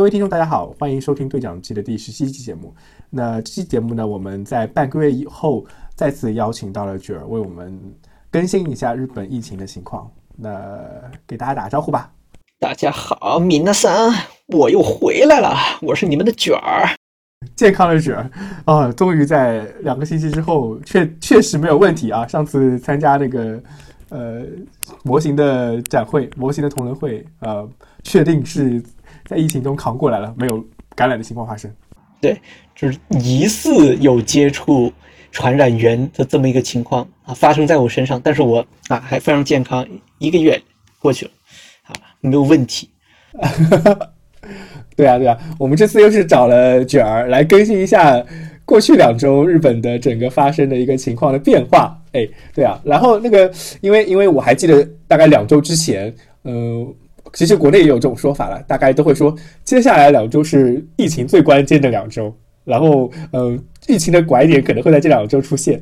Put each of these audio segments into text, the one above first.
各位听众，大家好，欢迎收听对讲机的第十七期节目。那这期节目呢，我们在半个月以后再次邀请到了卷儿，为我们更新一下日本疫情的情况。那给大家打个招呼吧。大家好，米娜桑，我又回来了，我是你们的卷儿，健康的卷儿啊，终于在两个星期之后，确确实没有问题啊。上次参加那个呃模型的展会，模型的同人会，呃，确定是。在疫情中扛过来了，没有感染的情况发生。对，就是疑似有接触传染源的这么一个情况啊，发生在我身上，但是我啊还非常健康，一个月过去了，啊，没有问题。对啊，对啊，我们这次又是找了卷儿来更新一下过去两周日本的整个发生的一个情况的变化。哎，对啊，然后那个，因为因为我还记得大概两周之前，嗯。其实国内也有这种说法了，大概都会说接下来两周是疫情最关键的两周，然后嗯，疫情的拐点可能会在这两周出现，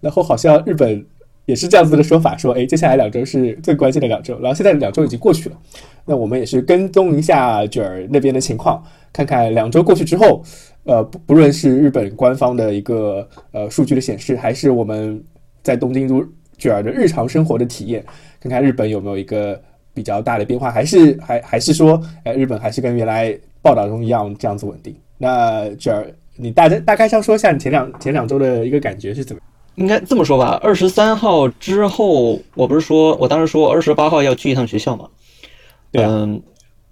然后好像日本也是这样子的说法，说哎，接下来两周是最关键的两周，然后现在两周已经过去了，那我们也是跟踪一下卷儿那边的情况，看看两周过去之后，呃，不不论是日本官方的一个呃数据的显示，还是我们在东京都卷儿的日常生活的体验，看看日本有没有一个。比较大的变化，还是还还是说，哎，日本还是跟原来报道中一样这样子稳定。那这儿你大概大概上说一下你前两前两周的一个感觉是怎么？应该这么说吧。二十三号之后，我不是说我当时说二十八号要去一趟学校嘛？嗯，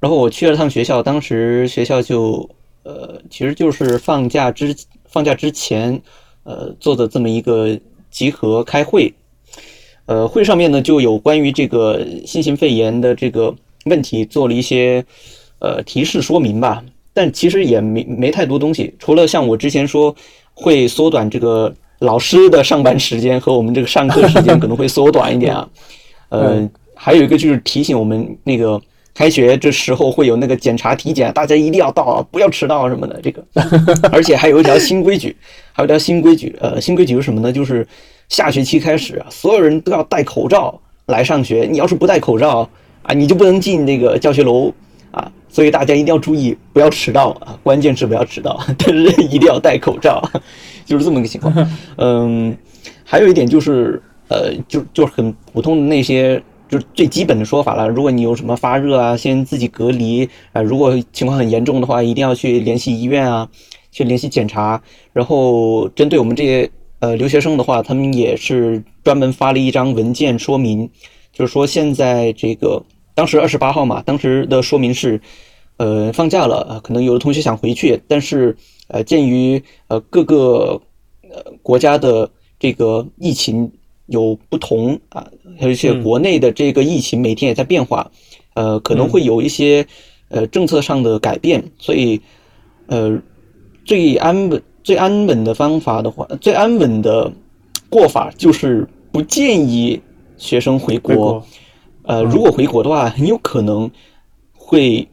然后我去了趟学校，当时学校就呃，其实就是放假之放假之前呃做的这么一个集合开会。呃，会上面呢就有关于这个新型肺炎的这个问题做了一些呃提示说明吧，但其实也没没太多东西，除了像我之前说会缩短这个老师的上班时间和我们这个上课时间可能会缩短一点啊，呃，还有一个就是提醒我们那个开学这时候会有那个检查体检，大家一定要到啊，不要迟到什么的这个，而且还有一条新规矩，还有一条新规矩，呃，新规矩是什么呢？就是。下学期开始啊，所有人都要戴口罩来上学。你要是不戴口罩啊，你就不能进那个教学楼啊。所以大家一定要注意，不要迟到啊。关键是不要迟到，但是一定要戴口罩，就是这么个情况。嗯，还有一点就是，呃，就就是很普通的那些，就是最基本的说法了。如果你有什么发热啊，先自己隔离啊。如果情况很严重的话，一定要去联系医院啊，去联系检查。然后针对我们这些。呃，留学生的话，他们也是专门发了一张文件说明，就是说现在这个当时二十八号嘛，当时的说明是，呃，放假了可能有的同学想回去，但是呃，鉴于呃各个呃国家的这个疫情有不同啊，而且国内的这个疫情每天也在变化，呃，可能会有一些呃政策上的改变，所以呃最安稳。最安稳的方法的话，最安稳的过法就是不建议学生回国。呃，如果回国的话，很有可能会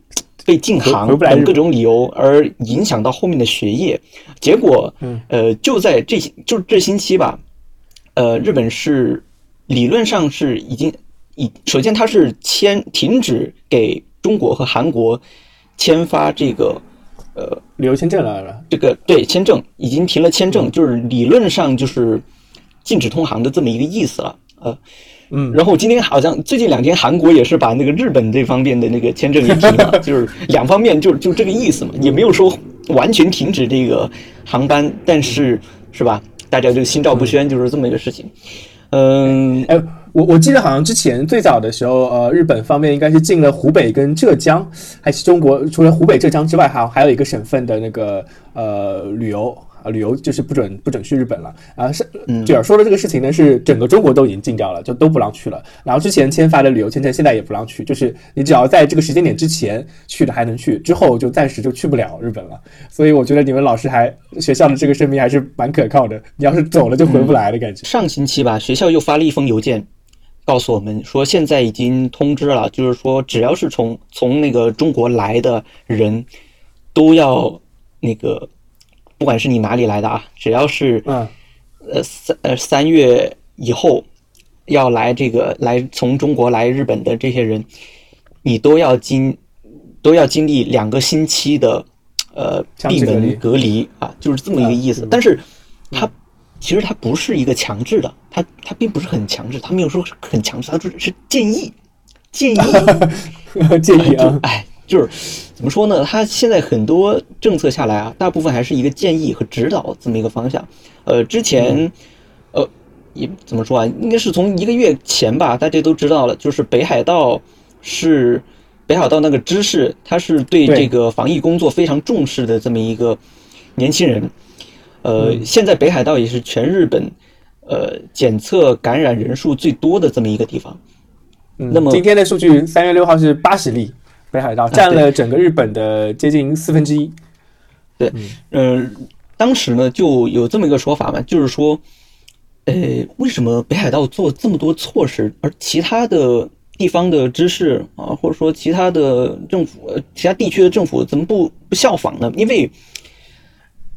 被禁航等各种理由而影响到后面的学业。结果，呃，就在这就这星期吧，呃，日本是理论上是已经已首先它是签停止给中国和韩国签发这个。呃，旅游签证来了，这个对签证已经停了签证，就是理论上就是禁止通航的这么一个意思了。呃，嗯，然后今天好像最近两天韩国也是把那个日本这方面的那个签证也停了，就是两方面就就这个意思嘛，也没有说完全停止这个航班，但是是吧？大家就心照不宣，就是这么一个事情。嗯，哎。我我记得好像之前最早的时候，呃，日本方面应该是进了湖北跟浙江，还是中国除了湖北、浙江之外，还还有一个省份的那个呃旅游啊，旅游就是不准不准去日本了啊。是卷儿说的这个事情呢，是整个中国都已经禁掉了，就都不让去了。然后之前签发的旅游签证现在也不让去，就是你只要在这个时间点之前去的还能去，之后就暂时就去不了日本了。所以我觉得你们老师还学校的这个声明还是蛮可靠的。你要是走了就回不来的感觉。上星期吧，学校又发了一封邮件。告诉我们说，现在已经通知了，就是说，只要是从从那个中国来的人，都要那个，不管是你哪里来的啊，只要是嗯，呃三呃三月以后要来这个来从中国来日本的这些人，你都要经都要经历两个星期的呃闭门隔离啊，就是这么一个意思。但是它其实它不是一个强制的，它它并不是很强制，它没有说很强制，它就是建议建议 建议啊，哎，就是怎么说呢？它现在很多政策下来啊，大部分还是一个建议和指导这么一个方向。呃，之前呃也怎么说啊？应该是从一个月前吧，大家都知道了，就是北海道是。北海道那个知识，他是对这个防疫工作非常重视的这么一个年轻人。呃，现在北海道也是全日本呃检测感染人数最多的这么一个地方。那么今天的数据，三月六号是八十例，北海道占了整个日本的接近四分之一。对，嗯，当时呢就有这么一个说法嘛，就是说，呃，为什么北海道做这么多措施，而其他的？地方的知识啊，或者说其他的政府、其他地区的政府怎么不不效仿呢？因为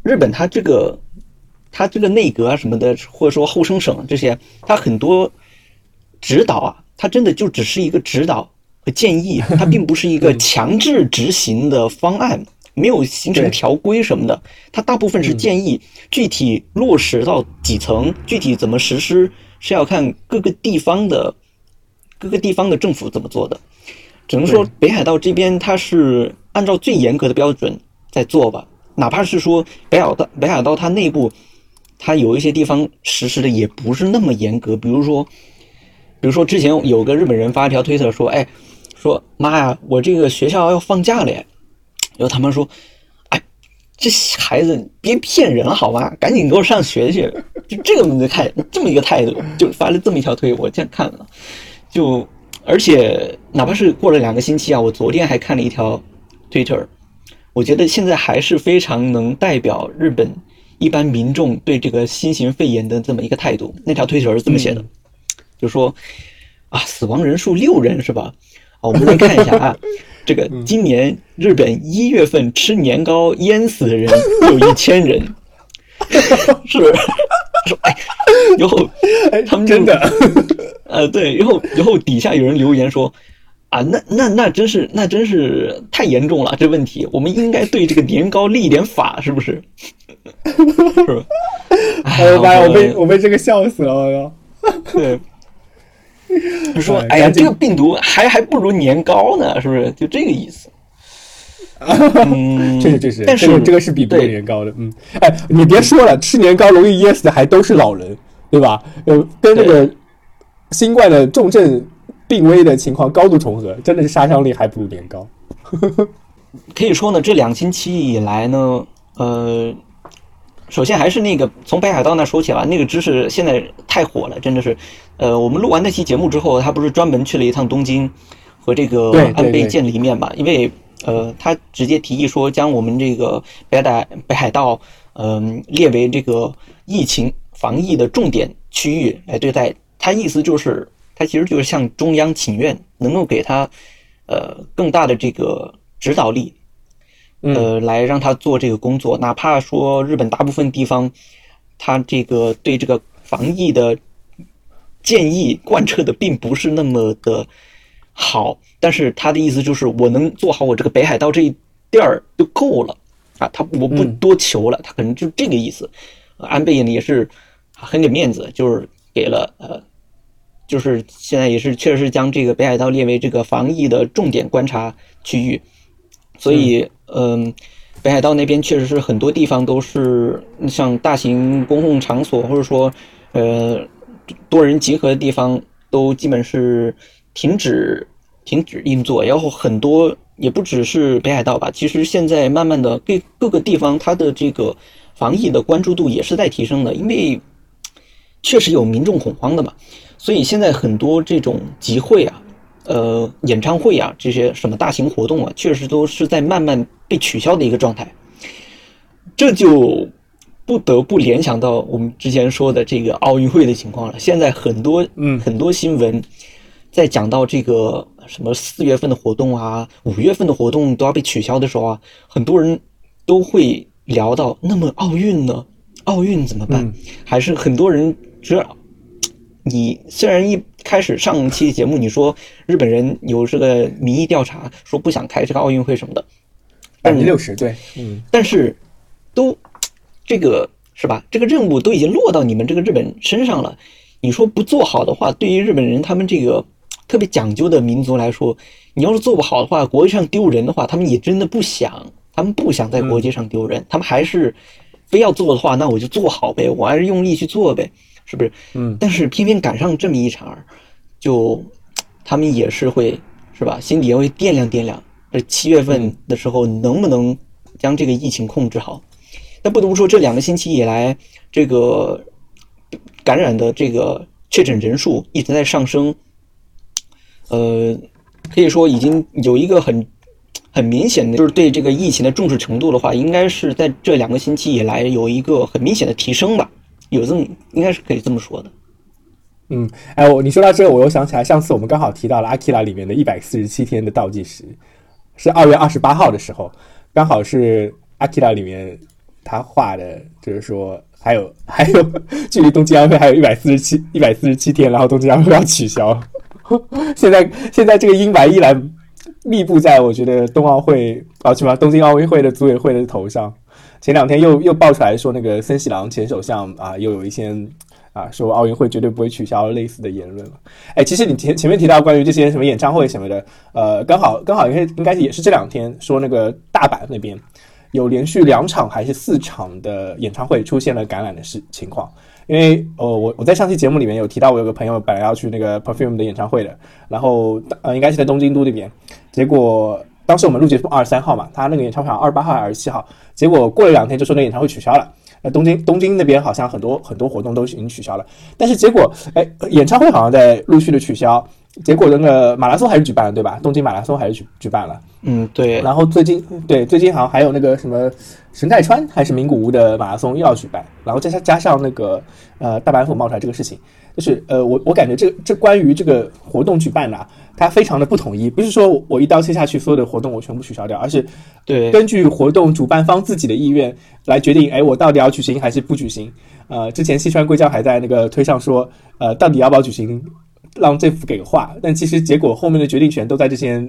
日本它这个、它这个内阁啊什么的，或者说后生省这些，它很多指导啊，它真的就只是一个指导和建议，它并不是一个 强制执行的方案，没有形成条规什么的。它大部分是建议，具体落实到几层，具体怎么实施是要看各个地方的。各个地方的政府怎么做的，只能说北海道这边它是按照最严格的标准在做吧。哪怕是说北海道北海道它内部，它有一些地方实施的也不是那么严格。比如说，比如说之前有个日本人发一条推特说：“哎，说妈呀，我这个学校要放假了。”然后他们说：“哎，这孩子别骗人好吗？赶紧给我上学去！”就这个态这么一个态度，就发了这么一条推，我这样看了。就，而且哪怕是过了两个星期啊，我昨天还看了一条 Twitter，我觉得现在还是非常能代表日本一般民众对这个新型肺炎的这么一个态度。那条 Twitter 是这么写的，就说啊，死亡人数六人是吧？啊，我们来看一下啊，这个今年日本一月份吃年糕淹死的人 有一千人，是，说哎，然后他们真的。呃，对，然后然后底下有人留言说，啊，那那那真是那真是太严重了，这问题，我们应该对这个年糕立一点法，是不是？是吧？哎呦妈呀，我被我被这个笑死了，我靠！对，说，哎呀，这个病毒还还不如年糕呢，是不是？就这个意思。嗯，确实确实，但是这个是比不过年糕的。嗯，哎，你别说了，吃年糕容易噎死的还都是老人，对吧？呃，跟那个。新冠的重症病危的情况高度重合，真的是杀伤力还不如年糕。可以说呢，这两星期以来呢，呃，首先还是那个从北海道那说起吧，那个知识现在太火了，真的是。呃，我们录完那期节目之后，他不是专门去了一趟东京和这个安倍见了一面嘛？因为呃，他直接提议说将我们这个北海北海道嗯列为这个疫情防疫的重点区域来对待。他意思就是，他其实就是向中央请愿，能够给他，呃，更大的这个指导力，呃，来让他做这个工作。哪怕说日本大部分地方，他这个对这个防疫的建议贯彻的并不是那么的好，但是他的意思就是，我能做好我这个北海道这一地儿就够了啊，他我不多求了，他可能就这个意思。安倍呢也是很给面子，就是给了呃。就是现在也是确实是将这个北海道列为这个防疫的重点观察区域，所以嗯，北海道那边确实是很多地方都是像大型公共场所或者说呃多人集合的地方都基本是停止停止运作，然后很多也不只是北海道吧，其实现在慢慢的各各个地方它的这个防疫的关注度也是在提升的，因为确实有民众恐慌的嘛。所以现在很多这种集会啊，呃，演唱会啊，这些什么大型活动啊，确实都是在慢慢被取消的一个状态。这就不得不联想到我们之前说的这个奥运会的情况了。现在很多嗯很多新闻在讲到这个什么四月份的活动啊，五月份的活动都要被取消的时候啊，很多人都会聊到，那么奥运呢？奥运怎么办？还是很多人知道。你虽然一开始上期节目你说日本人有这个民意调查，说不想开这个奥运会什么的，百分之六十对，嗯，但是都这个是吧？这个任务都已经落到你们这个日本身上了，你说不做好的话，对于日本人他们这个特别讲究的民族来说，你要是做不好的话，国际上丢人的话，他们也真的不想，他们不想在国际上丢人，他们还是。非要做的话，那我就做好呗，我还是用力去做呗，是不是？嗯。但是偏偏赶上这么一场，就他们也是会，是吧？心底也会掂量掂量，这七月份的时候能不能将这个疫情控制好？但不得不说，这两个星期以来，这个感染的这个确诊人数一直在上升，呃，可以说已经有一个很。很明显的就是对这个疫情的重视程度的话，应该是在这两个星期以来有一个很明显的提升吧，有这么应该是可以这么说的。嗯，哎，我你说到这个，我又想起来，上次我们刚好提到了《阿基拉》里面的一百四十七天的倒计时，是二月二十八号的时候，刚好是《阿基拉》里面他画的，就是说还有还有距离东京奥运会还有一百四十七一百四十七天，然后东京奥运会要取消，现在现在这个阴霾依然。密布在我觉得冬奥会啊，什么东京奥运会的组委会的头上。前两天又又爆出来说，那个森喜朗前首相啊，又有一些啊说奥运会绝对不会取消类似的言论了。哎，其实你前前面提到关于这些什么演唱会什么的，呃，刚好刚好应该应该也是这两天说那个大阪那边有连续两场还是四场的演唱会出现了感染的事情况。因为呃，我我在上期节目里面有提到，我有个朋友本来要去那个 Perfume 的演唱会的，然后呃，应该是在东京都那边，结果当时我们录节目二十三号嘛，他那个演唱会二十八号还是二十七号，结果过了两天就说那演唱会取消了。那东京东京那边好像很多很多活动都已经取消了，但是结果哎，演唱会好像在陆续的取消。结果那个马拉松还是举办了，对吧？东京马拉松还是举举办了。嗯，对。然后最近，对最近好像还有那个什么神奈川还是名古屋的马拉松又要举办。然后加加加上那个呃大阪府冒出来这个事情，就是呃我我感觉这这关于这个活动举办呢，它非常的不统一。不是说我一刀切下去，所有的活动我全部取消掉，而是对根据活动主办方自己的意愿来决定，哎，我到底要举行还是不举行？呃，之前西川贵教还在那个推上说，呃，到底要不要举行？让政府给个话，但其实结果后面的决定权都在这些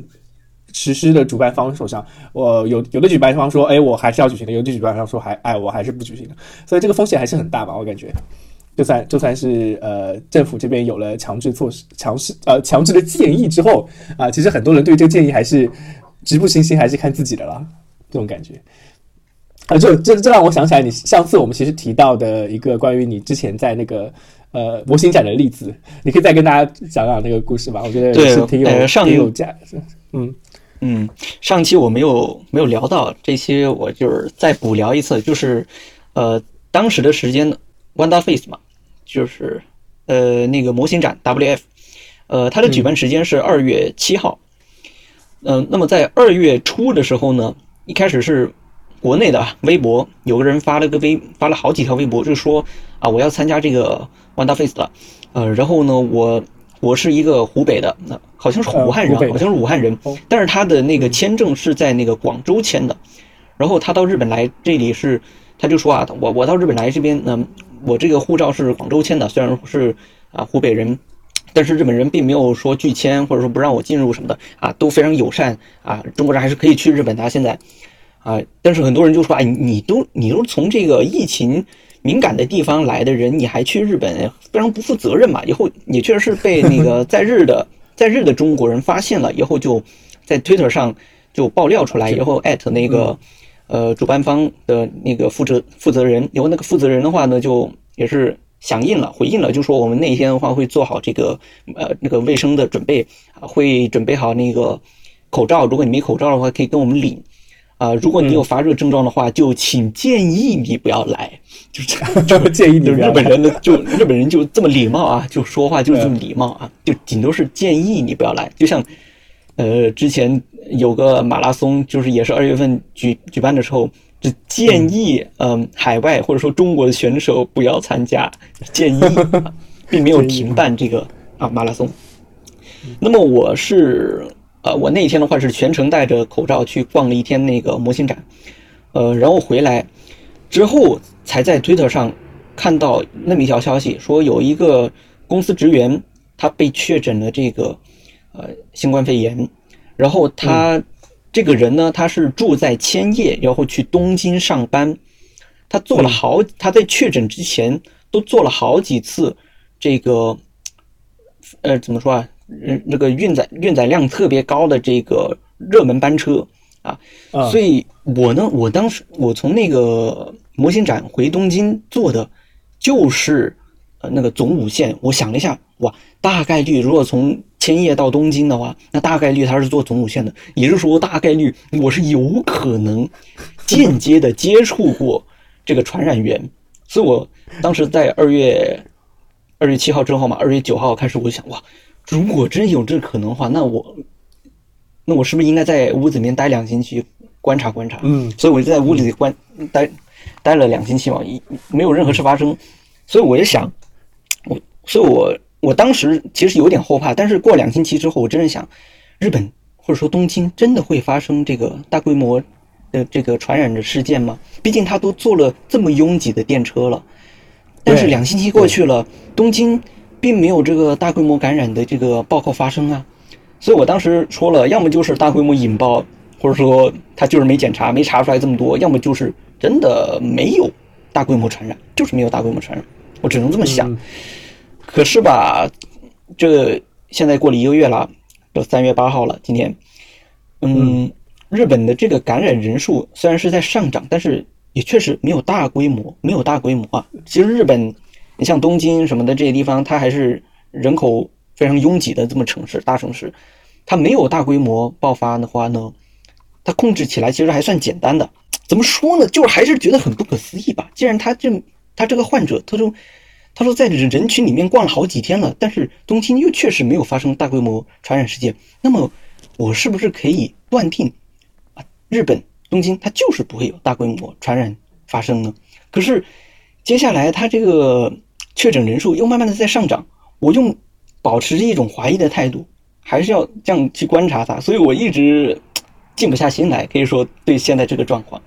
实施的主办方手上。我有有的举办方说，哎，我还是要举行的；有的举办方说，还哎，我还是不举行的。所以这个风险还是很大吧？我感觉，就算就算是呃政府这边有了强制措施、强势呃强制的建议之后啊，其实很多人对这个建议还是直不行心，还是看自己的了。这种感觉。啊，就这这让我想起来，你上次我们其实提到的一个关于你之前在那个呃模型展的例子，你可以再跟大家讲讲那个故事吧？我觉得是挺有挺有价值。嗯嗯，上期我没有没有聊到这期，我就是再补聊一次，就是呃当时的时间，Wanda Face 嘛，就是呃那个模型展 WF，呃它的举办时间是二月七号。嗯，那么在二月初的时候呢，一开始是。国内的微博有个人发了个微，发了好几条微博，就说啊，我要参加这个 Wanda Face 的，呃，然后呢，我我是一个湖北的，那好像是武汉人，好像是武汉人，但是他的那个签证是在那个广州签的，然后他到日本来这里是，他就说啊，我我到日本来这边，嗯，我这个护照是广州签的，虽然是啊湖北人，但是日本人并没有说拒签或者说不让我进入什么的啊，都非常友善啊，中国人还是可以去日本的，现在。啊！但是很多人就说：“哎，你都你都从这个疫情敏感的地方来的人，你还去日本，非常不负责任嘛！以后你确实是被那个在日的在日的中国人发现了，以后就在 Twitter 上就爆料出来，以后艾特那个呃主办方的那个负责负责人，然后那个负责人的话呢，就也是响应了，回应了，就说我们那一天的话会做好这个呃那个卫生的准备啊，会准备好那个口罩，如果你没口罩的话，可以跟我们领。”啊，如果你有发热症状的话，就请建议你不要来，就这么建议你。日本人的就日本人就这么礼貌啊，就说话就是这么礼貌啊，就顶多是建议你不要来。就像，呃，之前有个马拉松，就是也是二月份举举办的时候，就建议嗯海外或者说中国的选手不要参加，建议，并没有停办这个啊马拉松。那么我是。呃，我那一天的话是全程戴着口罩去逛了一天那个模型展，呃，然后回来之后才在推特上看到那么一条消息，说有一个公司职员他被确诊了这个呃新冠肺炎，然后他这个人呢，他是住在千叶，然后去东京上班，他做了好，他在确诊之前都做了好几次这个呃怎么说啊？嗯，那个运载运载量特别高的这个热门班车啊，所以我呢，我当时我从那个模型展回东京坐的，就是呃那个总武线。我想了一下，哇，大概率如果从千叶到东京的话，那大概率他是坐总武线的，也就是说大概率我是有可能间接的接触过这个传染源。所以我当时在二月二月七号之后嘛，二月九号开始我就想，哇。如果真有这可能的话，那我，那我是不是应该在屋子里面待两星期观察观察？嗯，所以我就在屋里观待待了两星期嘛，一没有任何事发生，所以我就想，我，所以我我当时其实有点后怕，但是过两星期之后，我真的想，日本或者说东京真的会发生这个大规模的这个传染的事件吗？毕竟他都坐了这么拥挤的电车了，但是两星期过去了，东京。并没有这个大规模感染的这个报告发生啊，所以我当时说了，要么就是大规模引爆，或者说他就是没检查，没查出来这么多，要么就是真的没有大规模传染，就是没有大规模传染，我只能这么想。可是吧，这现在过了一个月了，都三月八号了，今天，嗯，日本的这个感染人数虽然是在上涨，但是也确实没有大规模，没有大规模啊。其实日本。你像东京什么的这些地方，它还是人口非常拥挤的这么城市，大城市，它没有大规模爆发的话呢，它控制起来其实还算简单的。怎么说呢？就是还是觉得很不可思议吧。既然他这他这个患者，他说他说在人群里面逛了好几天了，但是东京又确实没有发生大规模传染事件，那么我是不是可以断定啊，日本东京它就是不会有大规模传染发生呢？可是接下来它这个。确诊人数又慢慢的在上涨，我用保持着一种怀疑的态度，还是要这样去观察它，所以我一直静不下心来，可以说对现在这个状况，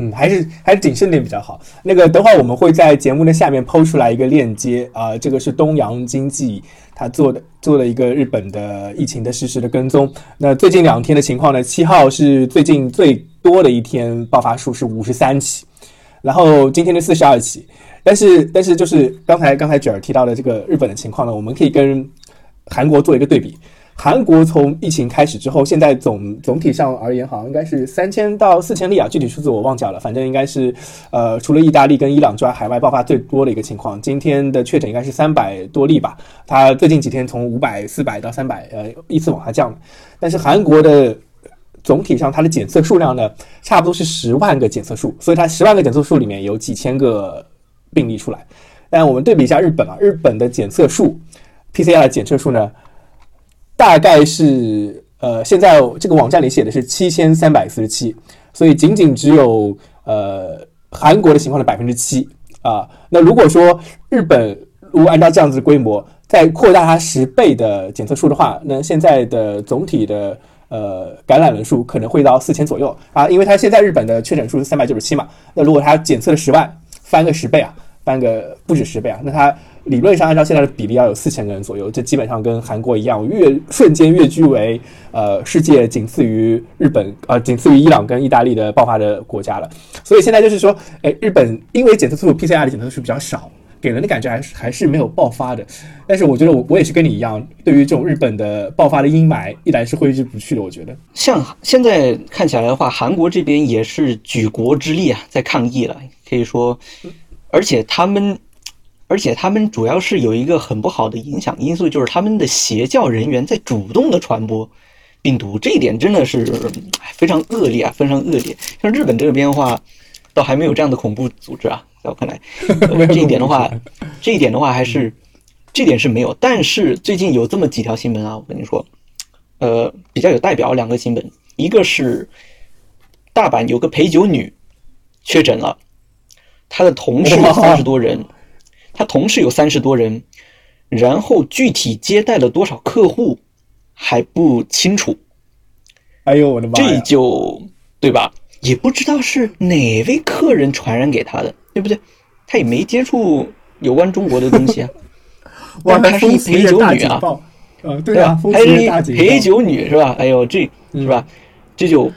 嗯，还是还是谨慎点比较好。那个等会儿我们会在节目的下面抛出来一个链接啊，这个是东阳经济他做的做了一个日本的疫情的实时的跟踪。那最近两天的情况呢，七号是最近最多的一天，爆发数是五十三起，然后今天的四十二起。但是，但是就是刚才刚才卷儿提到的这个日本的情况呢，我们可以跟韩国做一个对比。韩国从疫情开始之后，现在总总体上而言，好像应该是三千到四千例啊，具体数字我忘掉了，反正应该是呃，除了意大利跟伊朗之外，海外爆发最多的一个情况。今天的确诊应该是三百多例吧，它最近几天从五百、四百到三百，呃，依次往下降。但是韩国的总体上它的检测数量呢，差不多是十万个检测数，所以它十万个检测数里面有几千个。病例出来，但我们对比一下日本啊，日本的检测数，PCR 检测数呢，大概是呃，现在这个网站里写的是七千三百四十七，所以仅仅只有呃韩国的情况的百分之七啊。那如果说日本如果按照这样子规模再扩大它十倍的检测数的话，那现在的总体的呃感染人数可能会到四千左右啊，因为它现在日本的确诊数是三百九十七嘛，那如果它检测了十万。翻个十倍啊，翻个不止十倍啊，那它理论上按照现在的比例要有四千个人左右，这基本上跟韩国一样，越瞬间跃居为呃世界仅次于日本呃，仅次于伊朗跟意大利的爆发的国家了。所以现在就是说，哎，日本因为检测数 PCR 的检测数比较少，给人的感觉还是还是没有爆发的。但是我觉得我我也是跟你一样，对于这种日本的爆发的阴霾，依然是挥之不去的。我觉得，像现在看起来的话，韩国这边也是举国之力啊，在抗议了。可以说，而且他们，而且他们主要是有一个很不好的影响因素，就是他们的邪教人员在主动的传播病毒，这一点真的是非常恶劣啊，非常恶劣。像日本这边的话，倒还没有这样的恐怖组织啊，在我看来，这一点的话，这一点的话还是，这点是没有。但是最近有这么几条新闻啊，我跟你说，呃，比较有代表两个新闻，一个是大阪有个陪酒女确诊了。她的同事有三十多人，他同事有三十多人，然后具体接待了多少客户还不清楚。哎呦我的妈！这就对吧？也不知道是哪位客人传染给他的，对不对？他也没接触有关中国的东西啊。哇，还是一陪酒女啊！呃，对啊，还是一陪酒女是吧？哎呦，这是吧？这就，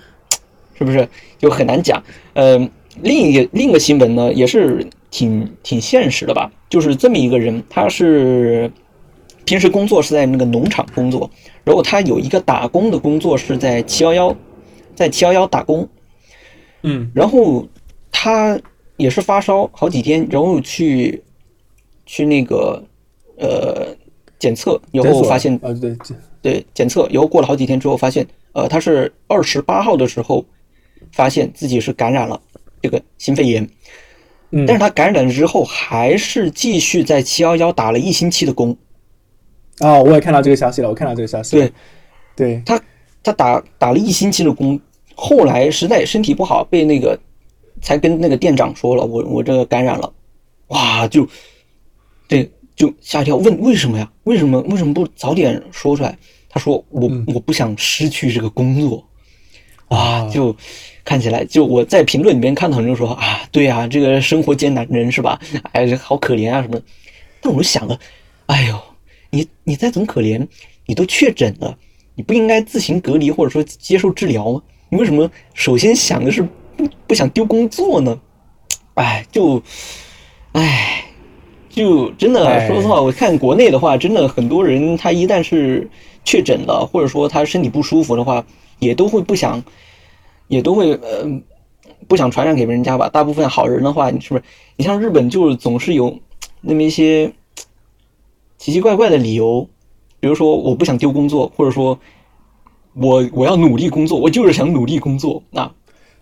是不是就很难讲？呃，另一个另一个新闻呢，也是挺挺现实的吧？就是这么一个人，他是平时工作是在那个农场工作，然后他有一个打工的工作是在七幺幺，在七幺幺打工，嗯，然后他也是发烧好几天，然后去去那个呃检测以后发现，啊对对检测以后过了好几天之后发现。呃，他是二十八号的时候发现自己是感染了这个新肺炎，嗯，但是他感染了之后还是继续在七幺幺打了一星期的工。哦，我也看到这个消息了，我看到这个消息。对，对他他打打了一星期的工，后来实在身体不好，被那个才跟那个店长说了，我我这个感染了，哇，就对就吓一跳，问为什么呀？为什么为什么不早点说出来？他说：“我我不想失去这个工作，啊，就看起来就我在评论里面看到很多人说啊，对啊，这个生活艰难人是吧？哎，好可怜啊什么？但我就想了，哎呦，你你再怎么可怜，你都确诊了，你不应该自行隔离或者说接受治疗吗？你为什么首先想的是不不想丢工作呢？哎，就，哎。”就真的说实话，我看国内的话，真的很多人他一旦是确诊了，或者说他身体不舒服的话，也都会不想，也都会呃不想传染给别人家吧。大部分好人的话，你是不是？你像日本，就是总是有 那么一些 奇奇怪怪的理由，比如说我不想丢工作，或者说我我要努力工作，我就是想努力工作。那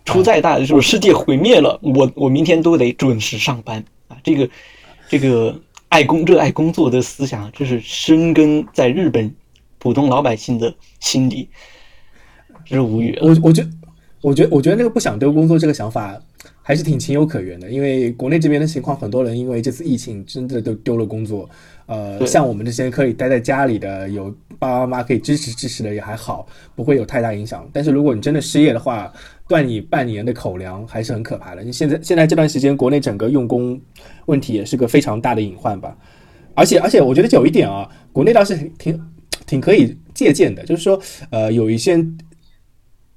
出再大的就是世界毁灭了，我我明天都得准时上班啊，这个。这个爱工热爱工作的思想，这是深根在日本普通老百姓的心里，真是无语。我我觉，我觉，我觉得那个不想丢工作这个想法还是挺情有可原的，因为国内这边的情况，很多人因为这次疫情真的都丢了工作。呃，像我们这些可以待在家里的，有爸爸妈妈可以支持支持的也还好，不会有太大影响。但是如果你真的失业的话，断你半年的口粮还是很可怕的。你现在现在这段时间，国内整个用工问题也是个非常大的隐患吧。而且而且，我觉得有一点啊，国内倒是挺挺可以借鉴的，就是说，呃，有一些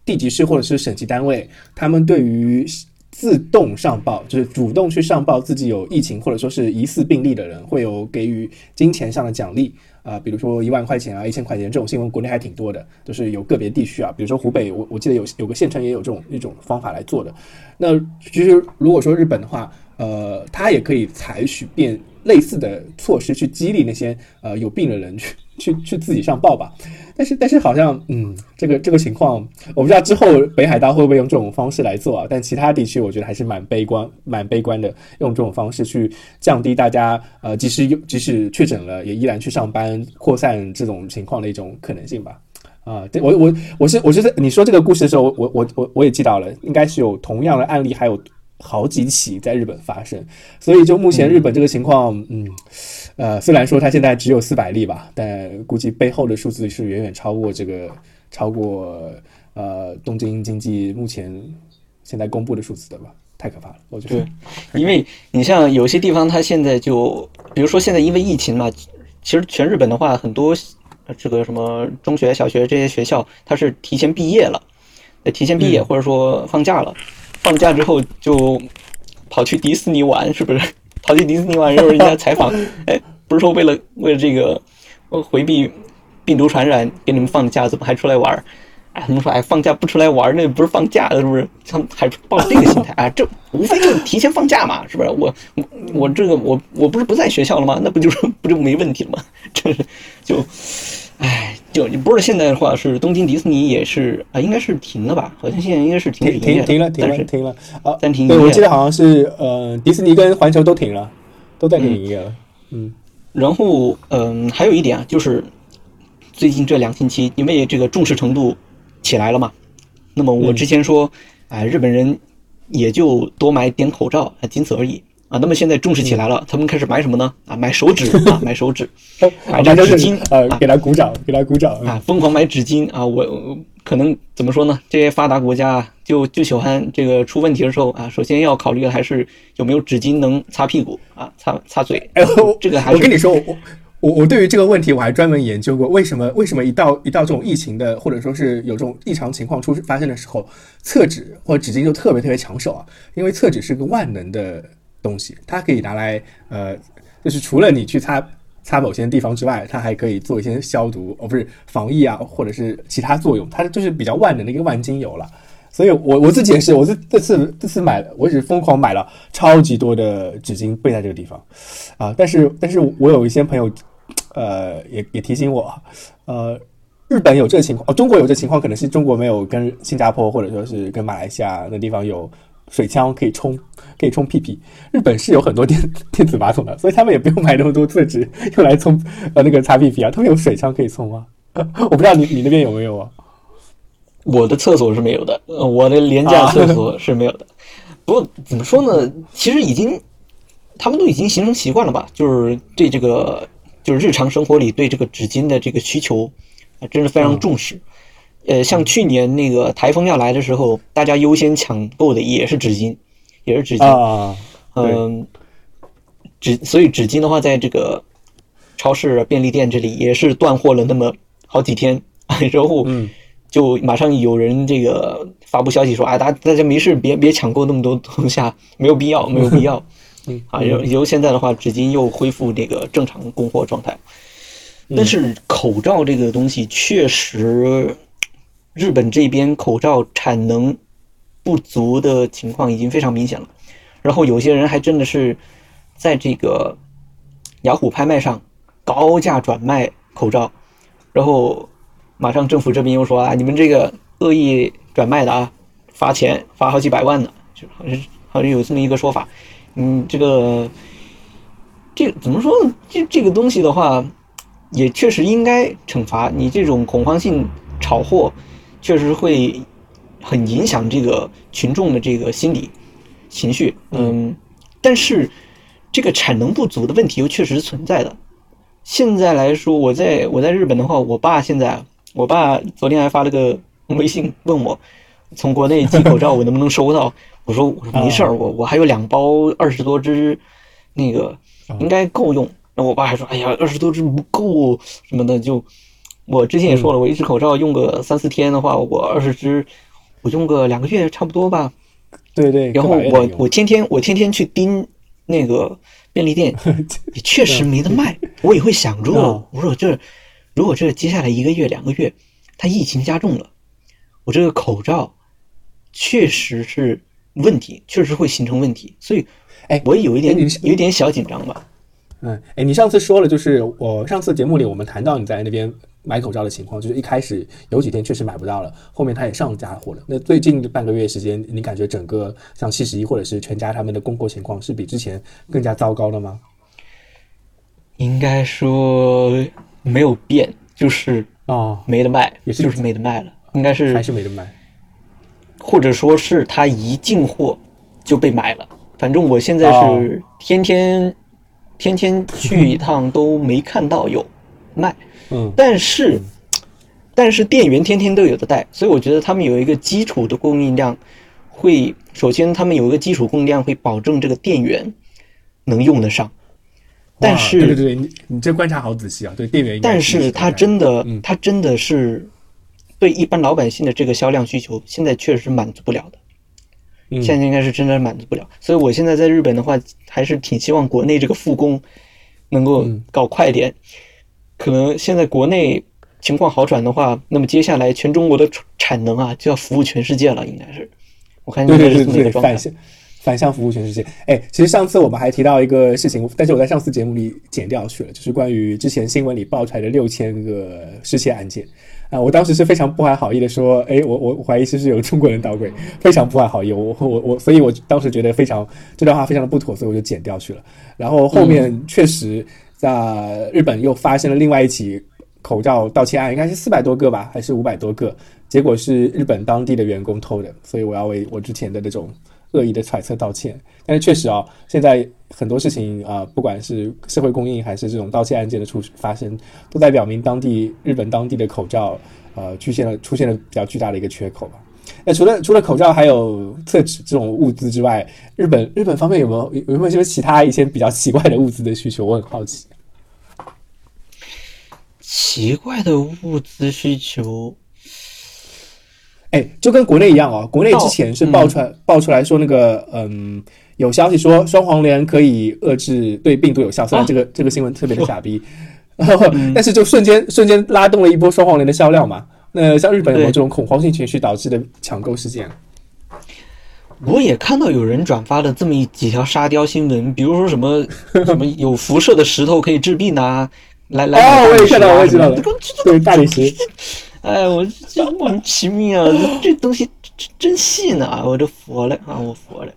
地级市或者是省级单位，他们对于自动上报，就是主动去上报自己有疫情或者说是疑似病例的人，会有给予金钱上的奖励。啊，比如说一万块钱啊，一千块钱这种新闻，国内还挺多的，就是有个别地区啊，比如说湖北，我我记得有有个县城也有这种一种方法来做的。那其实如果说日本的话，呃，他也可以采取变类似的措施去激励那些呃有病的人去。去去自己上报吧，但是但是好像嗯，这个这个情况我不知道之后北海道会不会用这种方式来做啊？但其他地区我觉得还是蛮悲观蛮悲观的，用这种方式去降低大家呃即使有即使确诊了也依然去上班扩散这种情况的一种可能性吧。啊，对我我我是我是在你说这个故事的时候，我我我我也记到了，应该是有同样的案例，还有好几起在日本发生，所以就目前日本这个情况，嗯。呃，虽然说它现在只有四百例吧，但估计背后的数字是远远超过这个，超过呃东京经济目前现在公布的数字的吧？太可怕了，我觉得。对，因为你像有些地方，它现在就，比如说现在因为疫情嘛，其实全日本的话，很多这个什么中学、小学这些学校，它是提前毕业了，提前毕业或者说放假了，放假之后就跑去迪士尼玩，是不是？跑去迪士尼玩，然后人家采访，哎，不是说为了为了这个回避病毒传染给你们放假，怎么还出来玩？哎，他们说，哎，放假不出来玩，那不是放假，是不是？他们还抱这个心态，啊，这无非就是提前放假嘛，是不是？我我我这个我我不是不在学校了吗？那不就是 不就没问题了吗？这是就，哎，就你不是现在的话是东京迪士尼也是啊，应该是停了吧？好像现在应该是停停停了停了停了啊，暂停。对，我记得好像是呃，迪士尼跟环球都停了，都在停营业了。嗯，然后嗯，还有一点啊，就是最近这两星期，因为这个重视程度。起来了嘛？那么我之前说，哎，日本人也就多买点口罩，仅此而已啊。那么现在重视起来了，他们开始买什么呢？啊，买手纸 啊，买手纸，买这纸巾啊，给他鼓掌，给他鼓掌啊，疯狂买纸巾啊。我可能怎么说呢？这些发达国家就就喜欢这个出问题的时候啊，首先要考虑的还是有没有纸巾能擦屁股啊，擦擦嘴。哎，这个还是我跟你说我。我我对于这个问题我还专门研究过，为什么为什么一到一到这种疫情的或者说是有这种异常情况出发生的时候，厕纸或者纸巾就特别特别抢手啊？因为厕纸是个万能的东西，它可以拿来呃，就是除了你去擦擦某些地方之外，它还可以做一些消毒哦，不是防疫啊，或者是其他作用，它就是比较万能的一个万金油了。所以，我我自己也是，我这这次这次买了，我也是疯狂买了超级多的纸巾备在这个地方，啊，但是但是我有一些朋友，呃，也也提醒我，呃，日本有这个情况，哦，中国有这情况，可能是中国没有跟新加坡或者说是跟马来西亚那地方有水枪可以冲，可以冲屁屁。日本是有很多电 电子马桶的，所以他们也不用买那么多厕纸 用来冲呃那个擦屁屁啊，他们有水枪可以冲啊。我不知道你你那边有没有啊？我的厕所是没有的，我的廉价厕所是没有的。不过怎么说呢，其实已经，他们都已经形成习惯了吧？就是对这个，就是日常生活里对这个纸巾的这个需求，真是非常重视。呃，像去年那个台风要来的时候，大家优先抢购的也是纸巾，也是纸巾。啊，嗯，纸，所以纸巾的话，在这个超市、便利店这里也是断货了那么好几天，然后。就马上有人这个发布消息说，哎，大大家没事，别别抢购那么多东西啊，没有必要，没有必要。啊，由由现在的话，纸巾又恢复这个正常供货状态。但是口罩这个东西确实，日本这边口罩产能不足的情况已经非常明显了。然后有些人还真的是在这个雅虎拍卖上高价转卖口罩，然后。马上政府这边又说啊，你们这个恶意转卖的啊，罚钱罚好几百万呢，就好像好像有这么一个说法。嗯，这个这怎么说呢？这这个东西的话，也确实应该惩罚。你这种恐慌性炒货，确实会很影响这个群众的这个心理情绪。嗯，但是这个产能不足的问题又确实存在的。现在来说，我在我在日本的话，我爸现在。我爸昨天还发了个微信问我，从国内寄口罩我能不能收到？我说我说没事儿，我我还有两包二十多支，那个应该够用。那我爸还说，哎呀，二十多支不够什么的。就我之前也说了，我一只口罩用个三四天的话，我二十只我用个两个月差不多吧。对对。然后我我天天我天天去盯那个便利店，也确实没得卖。我也会想如果，我说这。如果这接下来一个月、两个月，它疫情加重了，我这个口罩确实是问题，确实会形成问题，所以，哎，我有一点有一点小紧张吧。嗯，哎，你上次说了，就是我上次节目里我们谈到你在那边买口罩的情况，就是一开始有几天确实买不到了，后面他也上架货了。那最近的半个月时间，你感觉整个像七十一或者是全家他们的供货情况是比之前更加糟糕了吗？应该说。没有变，就是啊，没得卖，也是就是没得卖了，应该是还是没得卖，或者说是他一进货就被买了。反正我现在是天天天天去一趟都没看到有卖，嗯，但是但是店员天天都有的带，所以我觉得他们有一个基础的供应量，会首先他们有一个基础供应量会保证这个店员能用得上。但是，对对对，你你这观察好仔细啊！对店员，但是他真的，他真的是对一般老百姓的这个销量需求，现在确实是满足不了的。现在应该是真的满足不了，所以我现在在日本的话，还是挺希望国内这个复工能够搞快点。可能现在国内情况好转的话，那么接下来全中国的产能啊，就要服务全世界了，应该是。我看应该是这么一个状态。反向服务全世界。哎，其实上次我们还提到一个事情，但是我在上次节目里剪掉去了，就是关于之前新闻里爆出来的六千个失窃案件啊。我当时是非常不怀好意的说，哎，我我怀疑是不是有中国人捣鬼，非常不怀好意。我我我，所以我当时觉得非常这段话非常的不妥，所以我就剪掉去了。然后后面确实在日本又发生了另外一起口罩盗窃案，应该是四百多个吧，还是五百多个？结果是日本当地的员工偷的，所以我要为我之前的那种。恶意的揣测道歉，但是确实啊，现在很多事情啊，不管是社会供应还是这种盗窃案件的出发生，都在表明当地日本当地的口罩呃出现了出现了比较巨大的一个缺口吧。那除了除了口罩还有厕纸这种物资之外，日本日本方面有没有有没有什么其他一些比较奇怪的物资的需求？我很好奇。奇怪的物资需求，哎，就跟国内一样哦。国内之前是爆出来、爆出来说那个，嗯，有消息说双黄连可以遏制对病毒有效，虽然这个、这个新闻特别的傻逼，但是就瞬间瞬间拉动了一波双黄连的销量嘛。那像日本有没有这种恐慌性情绪导致的抢购事件？我也看到有人转发了这么一几条沙雕新闻，比如说什么 什么有辐射的石头可以治病呐，来来哦，我也看到，我也知道了，对大理石。哎，我这莫名其妙，这东西真真细呢，我这服了啊，我服了。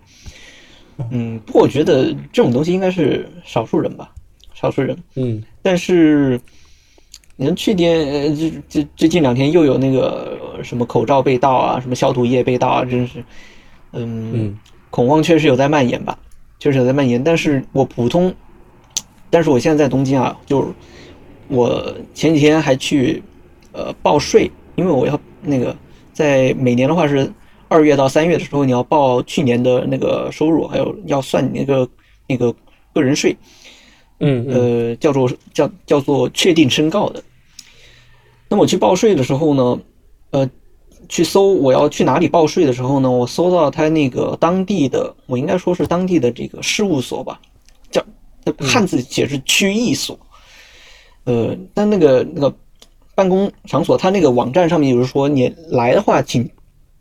嗯，不过我觉得这种东西应该是少数人吧，少数人。嗯，但是你看去年呃这这最近两天又有那个什么口罩被盗啊，什么消毒液被盗啊，真是，嗯，恐慌确实有在蔓延吧，确实有在蔓延。但是我普通，但是我现在在东京啊，就是我前几天还去。呃，报税，因为我要那个在每年的话是二月到三月的时候，你要报去年的那个收入，还有要算你那个那个个人税，嗯，呃，叫做叫叫做确定申告的。那么我去报税的时候呢，呃，去搜我要去哪里报税的时候呢，我搜到他那个当地的，我应该说是当地的这个事务所吧，叫汉字写是区役所，呃，但那个那个。办公场所，他那个网站上面就是说，你来的话，请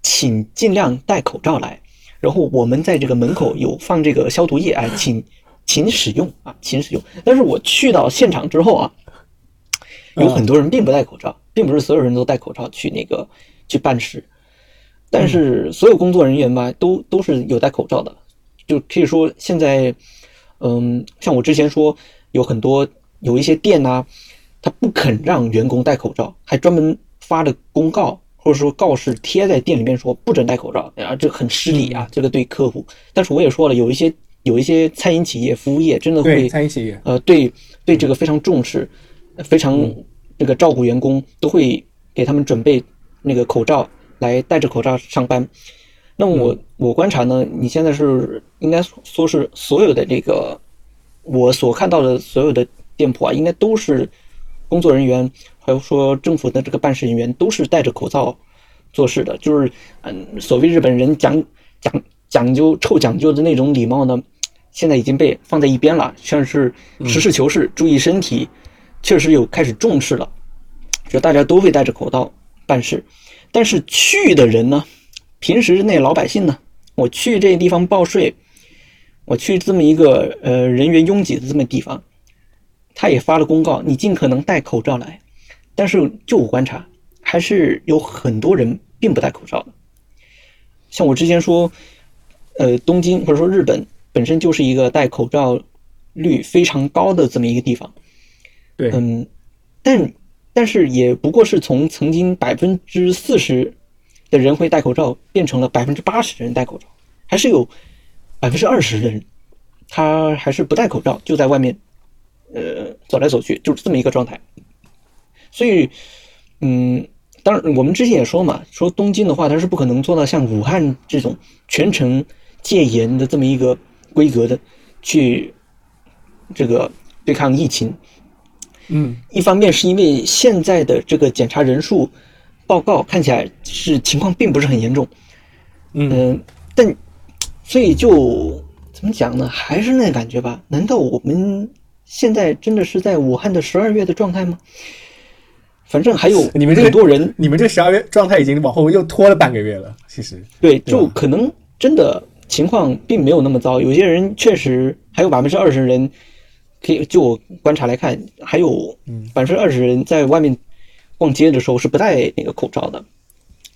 请尽量戴口罩来。然后我们在这个门口有放这个消毒液，哎，请请使用啊，请使用。但是我去到现场之后啊，有很多人并不戴口罩，并不是所有人都戴口罩去那个去办事。但是所有工作人员吧，都都是有戴口罩的，就可以说现在，嗯，像我之前说，有很多有一些店呐。他不肯让员工戴口罩，还专门发了公告或者说告示贴在店里面说不准戴口罩，啊，这很失礼啊，这个对客户。但是我也说了，有一些有一些餐饮企业、服务业真的会，餐饮企业，呃，对对这个非常重视，非常这个照顾员工，都会给他们准备那个口罩来戴着口罩上班。那我我观察呢，你现在是应该说是所有的这个我所看到的所有的店铺啊，应该都是。工作人员，还有说政府的这个办事人员，都是戴着口罩做事的。就是，嗯，所谓日本人讲讲讲究臭讲究的那种礼貌呢，现在已经被放在一边了。像是实事求是，注意身体，确实有开始重视了。就大家都会戴着口罩办事。但是去的人呢，平时那老百姓呢，我去这地方报税，我去这么一个呃人员拥挤的这么地方。他也发了公告，你尽可能戴口罩来。但是就我观察，还是有很多人并不戴口罩的。像我之前说，呃，东京或者说日本本身就是一个戴口罩率非常高的这么一个地方。对，嗯，但但是也不过是从曾经百分之四十的人会戴口罩，变成了百分之八十的人戴口罩，还是有百分之二十的人他还是不戴口罩，就在外面。呃，走来走去就是这么一个状态，所以，嗯，当然我们之前也说嘛，说东京的话，它是不可能做到像武汉这种全程戒严的这么一个规格的去这个对抗疫情。嗯，一方面是因为现在的这个检查人数报告看起来是情况并不是很严重，嗯，但所以就怎么讲呢？还是那感觉吧？难道我们？现在真的是在武汉的十二月的状态吗？反正还有你们很多人，你们这十二月状态已经往后又拖了半个月了。其实对，就可能真的情况并没有那么糟。有些人确实还有百分之二十人，可以就我观察来看，还有百分之二十人在外面逛街的时候是不戴那个口罩的。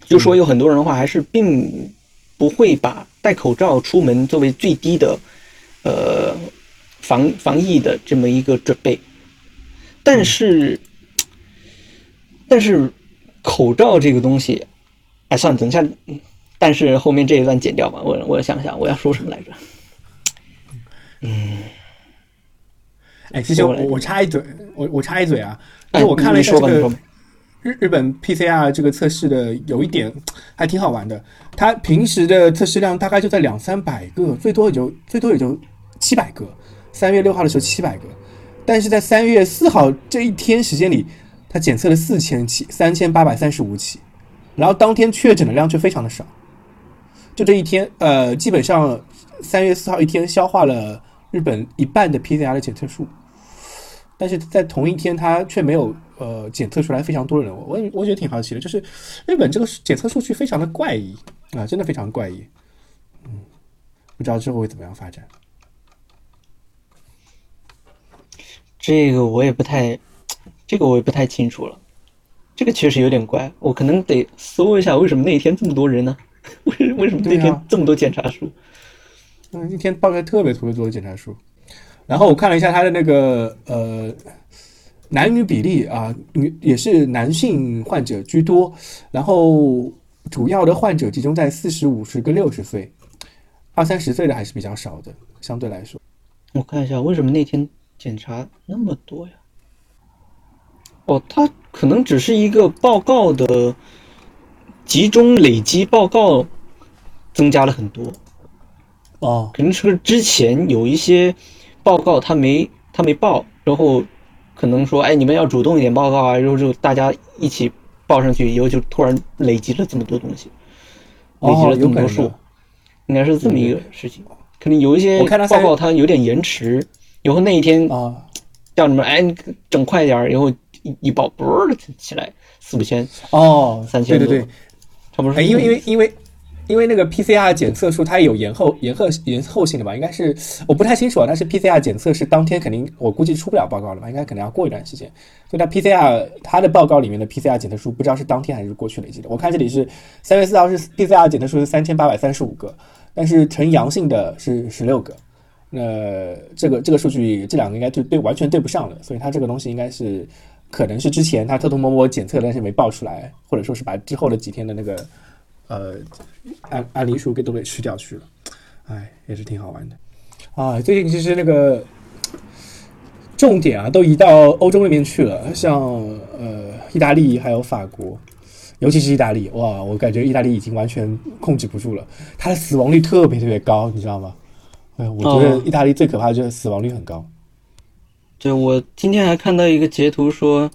就说有很多人的话，还是并不会把戴口罩出门作为最低的呃。防防疫的这么一个准备，但是，但是口罩这个东西，哎，算了，等一下，但是后面这一段剪掉吧。我我想想，我要说什么来着？嗯，哎，其实我我插一嘴，我我插一嘴啊，因为我看了一下这个日日本 PCR 这个测试的，有一点还挺好玩的。它平时的测试量大概就在两三百个，最多也就最多也就七百个。三月六号的时候七百个，但是在三月四号这一天时间里，它检测了四千起，三千八百三十五起，然后当天确诊的量却非常的少，就这一天，呃，基本上三月四号一天消化了日本一半的 PCR 的检测数，但是在同一天，他却没有呃检测出来非常多的人。我我我觉得挺好奇的，就是日本这个检测数据非常的怪异啊，真的非常怪异。嗯，不知道之后会怎么样发展。这个我也不太。这个我也不太清楚了，这个确实有点怪，我可能得搜一下为什么那一天这么多人呢？为为什么那天这么多检查书？嗯，一天报出来特别特别多的检查书。然后我看了一下他的那个呃男女比例啊，女也是男性患者居多，然后主要的患者集中在四十五十跟六十岁，二三十岁的还是比较少的，相对来说。我看一下为什么那天检查那么多呀？哦，他可能只是一个报告的集中累积报告增加了很多，哦，可能是之前有一些报告他没他没报，然后可能说，哎，你们要主动一点报告啊，然后就大家一起报上去，以后就突然累积了这么多东西，累积了这么多数，应该是这么一个事情，可能有一些报告它有点延迟，然后那一天啊，叫你们哎，你整快点儿，以后。一一报，啵儿起来四五千哦，三千对对对，差不多。因为因为因为因为那个 PCR 检测数它有延后延后延后性的吧？应该是我不太清楚啊。但是 PCR 检测是当天肯定，我估计出不了报告了吧？应该可能要过一段时间。所以它 PCR 它的报告里面的 PCR 检测数不知道是当天还是过去累积的。我看这里是三月四号是 PCR 检测数是三千八百三十五个，但是呈阳性的是十六个。那这个这个数据这两个应该就对完全对不上了，所以它这个东西应该是。可能是之前他偷偷摸摸检测，但是没爆出来，或者说是把之后的几天的那个呃案案例数给都给吃掉去了，哎，也是挺好玩的啊。最近其实那个重点啊都移到欧洲那边去了，像呃意大利还有法国，尤其是意大利，哇，我感觉意大利已经完全控制不住了，它的死亡率特别特别高，你知道吗？哎，我觉得意大利最可怕的就是死亡率很高。对，我今天还看到一个截图，说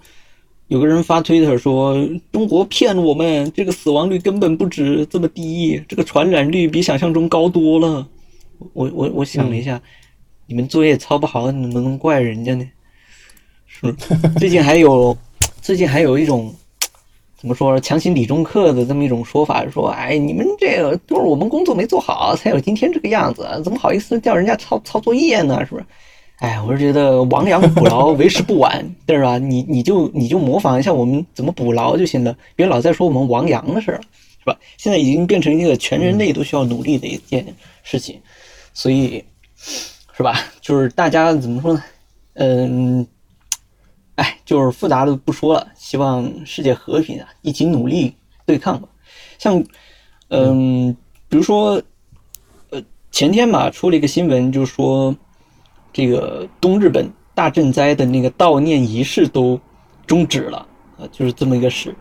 有个人发推特说中国骗我们，这个死亡率根本不止这么低，这个传染率比想象中高多了。我我我想了一下，你们作业抄不好，你能怪人家呢？是最近还有最近还有一种怎么说强行理中客的这么一种说法，说哎，你们这个都是我们工作没做好，才有今天这个样子，怎么好意思叫人家抄抄作业呢？是不是？哎，我是觉得亡羊补牢 为时不晚，对吧？你你就你就模仿一下我们怎么补牢就行了，别老在说我们亡羊的事儿，是吧？现在已经变成一个全人类都需要努力的一件事情，所以，是吧？就是大家怎么说呢？嗯，哎，就是复杂的不说了，希望世界和平啊，一起努力对抗吧。像，嗯，比如说，呃，前天吧，出了一个新闻，就是说。这个东日本大震灾的那个悼念仪式都终止了啊，就是这么一个事，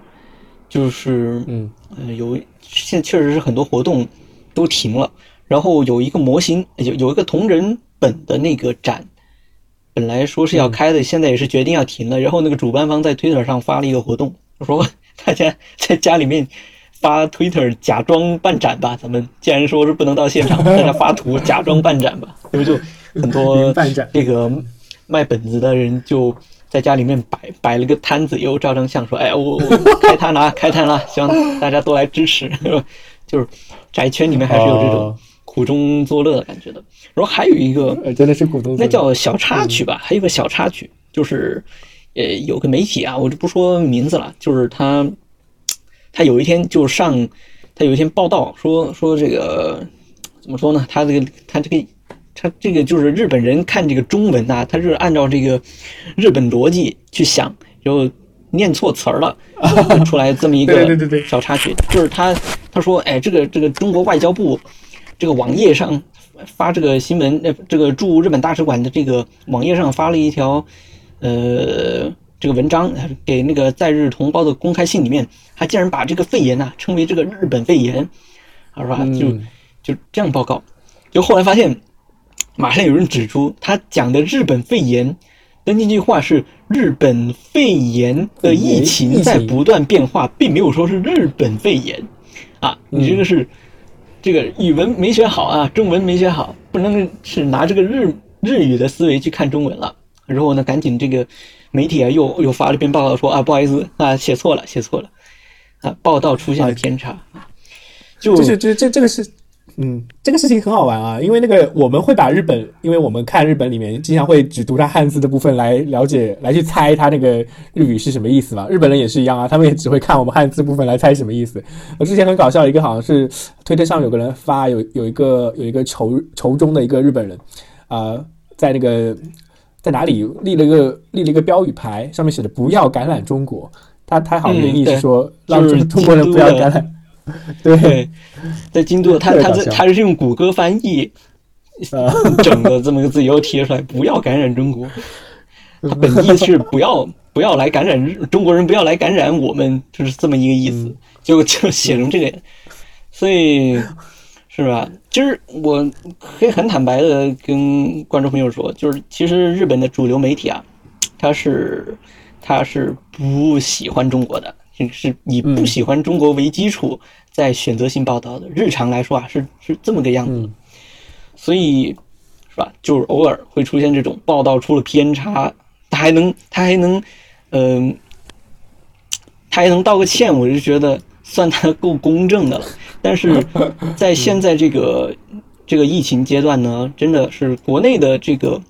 就是嗯呃有现在确实是很多活动都停了，然后有一个模型有有一个同人本的那个展，本来说是要开的，现在也是决定要停了。然后那个主办方在推特上发了一个活动，说 大家在家里面发推特假装办展吧，咱们既然说是不能到现场，大家发图假装办展吧，因 为就。很多这个卖本子的人就在家里面摆摆了个摊子，又照张相，说：“哎，我我开摊了，开摊了，希望大家都来支持。”就是宅圈里面还是有这种苦中作乐的感觉的。然后还有一个，真的是苦中，那叫小插曲吧？还有个小插曲，就是呃，有个媒体啊，我就不说名字了，就是他，他有一天就上，他有一天报道说说这个怎么说呢？他这个他这个。他这个就是日本人看这个中文呐，他是按照这个日本逻辑去想，然后念错词儿了，出来这么一个小插曲。就是他他说，哎，这个这个中国外交部这个网页上发这个新闻，呃，这个驻日本大使馆的这个网页上发了一条，呃，这个文章给那个在日同胞的公开信里面，他竟然把这个肺炎呐称为这个日本肺炎，是吧？就就这样报告，就后来发现。马上有人指出，他讲的日本肺炎但那句话是日本肺炎的疫情在不断变化，并没有说是日本肺炎啊。你这个是这个语文没学好啊，中文没学好，不能是拿这个日日语的思维去看中文了。然后呢，赶紧这个媒体啊又又发了篇报道说啊，不好意思啊，写错了，写错了啊，报道出现了偏差。就这是这这这个是。嗯，这个事情很好玩啊，因为那个我们会把日本，因为我们看日本里面经常会只读它汉字的部分来了解，来去猜它那个日语是什么意思嘛。日本人也是一样啊，他们也只会看我们汉字部分来猜什么意思。我之前很搞笑一个，好像是推特上有个人发，有有一个有一个仇仇中的一个日本人，啊，在那个在哪里立了一个立了一个标语牌，上面写的“不要感染中国”，他他好像原意是说让中国人不要感染。对，在京都，他他这他是用谷歌翻译整的这么个字，以后贴出来，不要感染中国。他本意是不要不要来感染中国人，不要来感染我们，就是这么一个意思。就就写成这个，所以是吧？就是我可以很坦白的跟观众朋友说，就是其实日本的主流媒体啊，他是他是不喜欢中国的。是以不喜欢中国为基础，在选择性报道的日常来说啊，是是这么个样子，所以是吧？就是偶尔会出现这种报道出了偏差，他还能他还能，嗯，他还能道个歉，我就觉得算他够公正的了。但是在现在这个这个疫情阶段呢，真的是国内的这个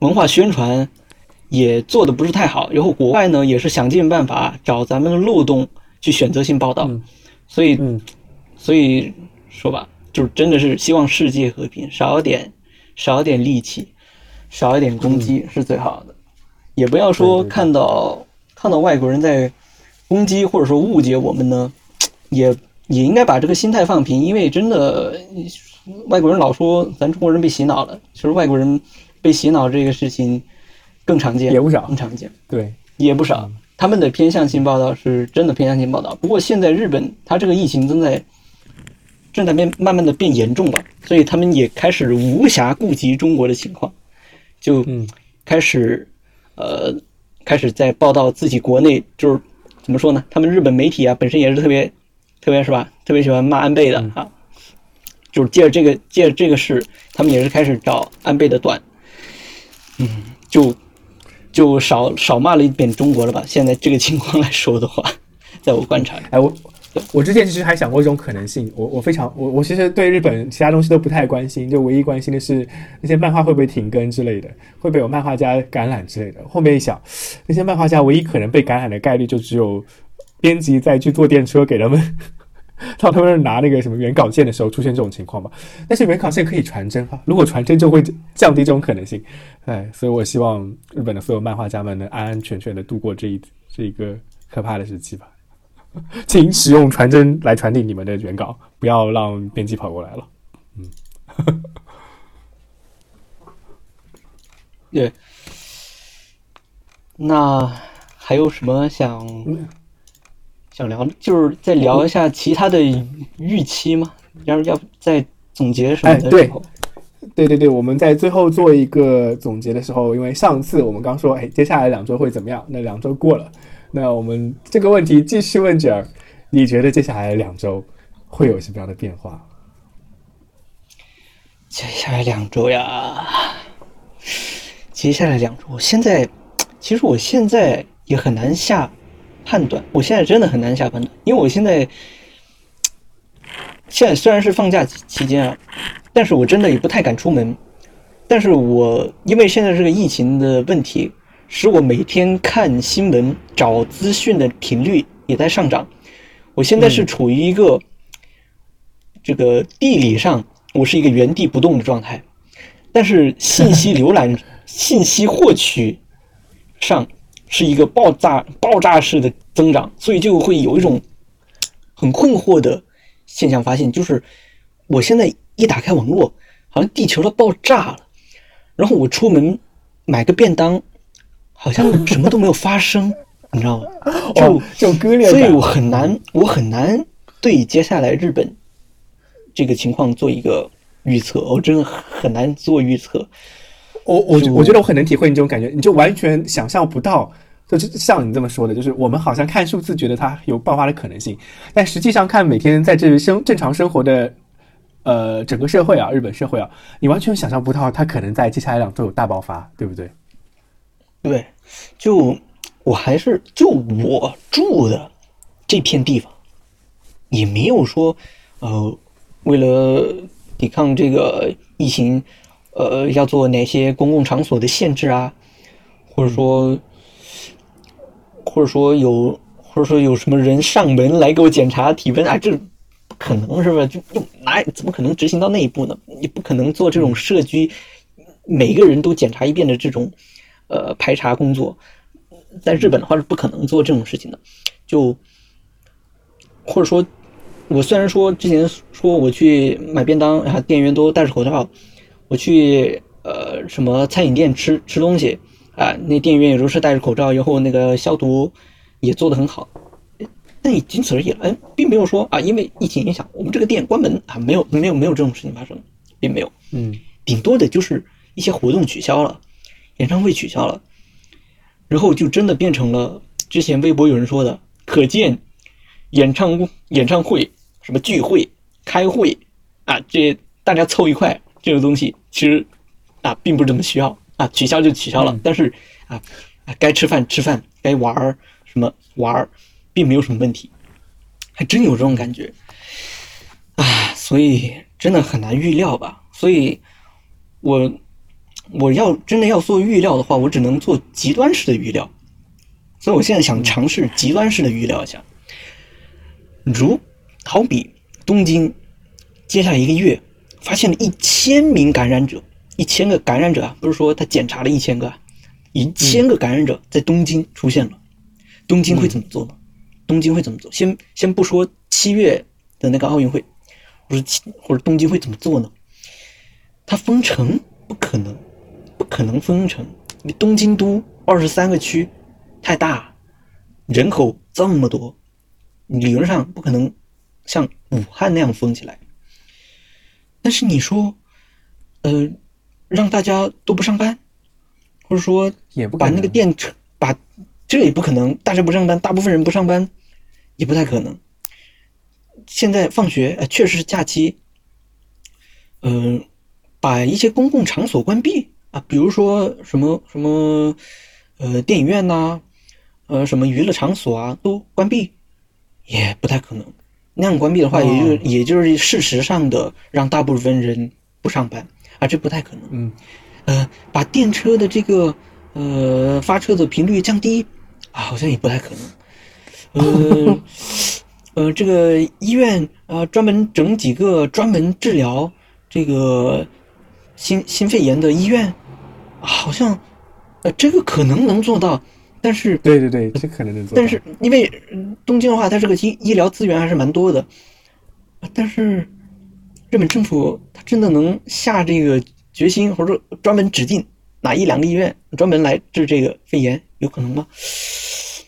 文化宣传。也做的不是太好，然后国外呢也是想尽办法找咱们的漏洞去选择性报道，所以，所以说吧，就是真的是希望世界和平，少点少点戾气，少一点攻击是最好的，也不要说看到看到外国人在攻击或者说误解我们呢，也也应该把这个心态放平，因为真的外国人老说咱中国人被洗脑了，其实外国人被洗脑这个事情。更常见也不少，更常见，对，也不少。他们的偏向性报道是真的偏向性报道。不过现在日本，它这个疫情正在正在变，慢慢的变严重了，所以他们也开始无暇顾及中国的情况，就开始呃开始在报道自己国内，就是怎么说呢？他们日本媒体啊，本身也是特别特别是吧，特别喜欢骂安倍的啊，就是借着这个借着这个事，他们也是开始找安倍的短，嗯，就。就少少骂了一遍中国了吧？现在这个情况来说的话，在我观察，哎，我我之前其实还想过一种可能性，我我非常我我其实对日本其他东西都不太关心，就唯一关心的是那些漫画会不会停更之类的，会不会有漫画家感染之类的。后面一想，那些漫画家唯一可能被感染的概率就只有编辑在去坐电车给他们。到 他们拿那个什么原稿件的时候出现这种情况吧，但是原稿件可以传真啊，如果传真就会降低这种可能性，哎，所以我希望日本的所有漫画家们能安安全全的度过这一这一个可怕的时期吧。请使用传真来传递你们的原稿，不要让编辑跑过来了。嗯，对，那还有什么想？想聊就是再聊一下其他的预期吗？要要再总结什么的时候？对对对，我们在最后做一个总结的时候，因为上次我们刚说，哎，接下来两周会怎么样？那两周过了，那我们这个问题继续问卷儿，你觉得接下来两周会有什么样的变化？接下来两周呀，接下来两周，现在其实我现在也很难下。判断，我现在真的很难下判断，因为我现在现在虽然是放假期间啊，但是我真的也不太敢出门。但是我因为现在这个疫情的问题，使我每天看新闻、找资讯的频率也在上涨。我现在是处于一个这个地理上，我是一个原地不动的状态，但是信息浏览、信息获取上。是一个爆炸爆炸式的增长，所以就会有一种很困惑的现象发现，就是我现在一打开网络，好像地球都爆炸了，然后我出门买个便当，好像什么都没有发生，你知道吗？就就割裂所以我很难，我很难对接下来日本这个情况做一个预测，我真的很难做预测。我我我觉得我很能体会你这种感觉，你就完全想象不到，就是像你这么说的，就是我们好像看数字觉得它有爆发的可能性，但实际上看每天在这里生正常生活的，呃，整个社会啊，日本社会啊，你完全想象不到它可能在接下来两周有大爆发，对不对？对，就我还是就我住的这片地方，也没有说呃，为了抵抗这个疫情。呃，要做哪些公共场所的限制啊？或者说，或者说有，或者说有什么人上门来给我检查体温啊？这不可能是吧？就就哪怎么可能执行到那一步呢？你不可能做这种社区每个人都检查一遍的这种呃排查工作。在日本的话是不可能做这种事情的。就或者说，我虽然说之前说我去买便当啊，店员都戴着口罩。我去呃什么餐饮店吃吃东西啊，那店员也都是戴着口罩，然后那个消毒也做得很好，但也仅此而已了，哎，并没有说啊，因为疫情影响我们这个店关门啊，没有没有没有这种事情发生，并没有，嗯，顶多的就是一些活动取消了，演唱会取消了，然后就真的变成了之前微博有人说的，可见演唱演唱会什么聚会开会啊，这大家凑一块。这个东西其实啊，并不是这么需要啊，取消就取消了。但是啊，该吃饭吃饭，该玩儿什么玩儿，并没有什么问题，还真有这种感觉啊。所以真的很难预料吧？所以，我我要真的要做预料的话，我只能做极端式的预料。所以我现在想尝试极端式的预料一下，如好比东京接下来一个月。发现了一千名感染者，一千个感染者啊，不是说他检查了一千个，一千个感染者在东京出现了，东京会怎么做呢？东京会怎么做？先先不说七月的那个奥运会，或者或者东京会怎么做呢？他封城不可能，不可能封城。你东京都二十三个区，太大，人口这么多，理论上不可能像武汉那样封起来。但是你说，呃，让大家都不上班，或者说也不把那个店把这也不可能，大家不上班，大部分人不上班，也不太可能。现在放学，呃，确实是假期，嗯，把一些公共场所关闭啊，比如说什么什么，呃，电影院呐，呃，什么娱乐场所啊，都关闭，也不太可能。那样关闭的话，也就也就是事实上的让大部分人不上班，啊，这不太可能。嗯，呃，把电车的这个呃发车的频率降低，啊，好像也不太可能。呃，呃，这个医院啊，专门整几个专门治疗这个心心肺炎的医院，好像呃这个可能能做到。但是，对对对，这可能能做。但是，因为东京的话，它这个医医疗资源还是蛮多的。但是，日本政府他真的能下这个决心，或者说专门指定哪一两个医院专门来治这个肺炎，有可能吗？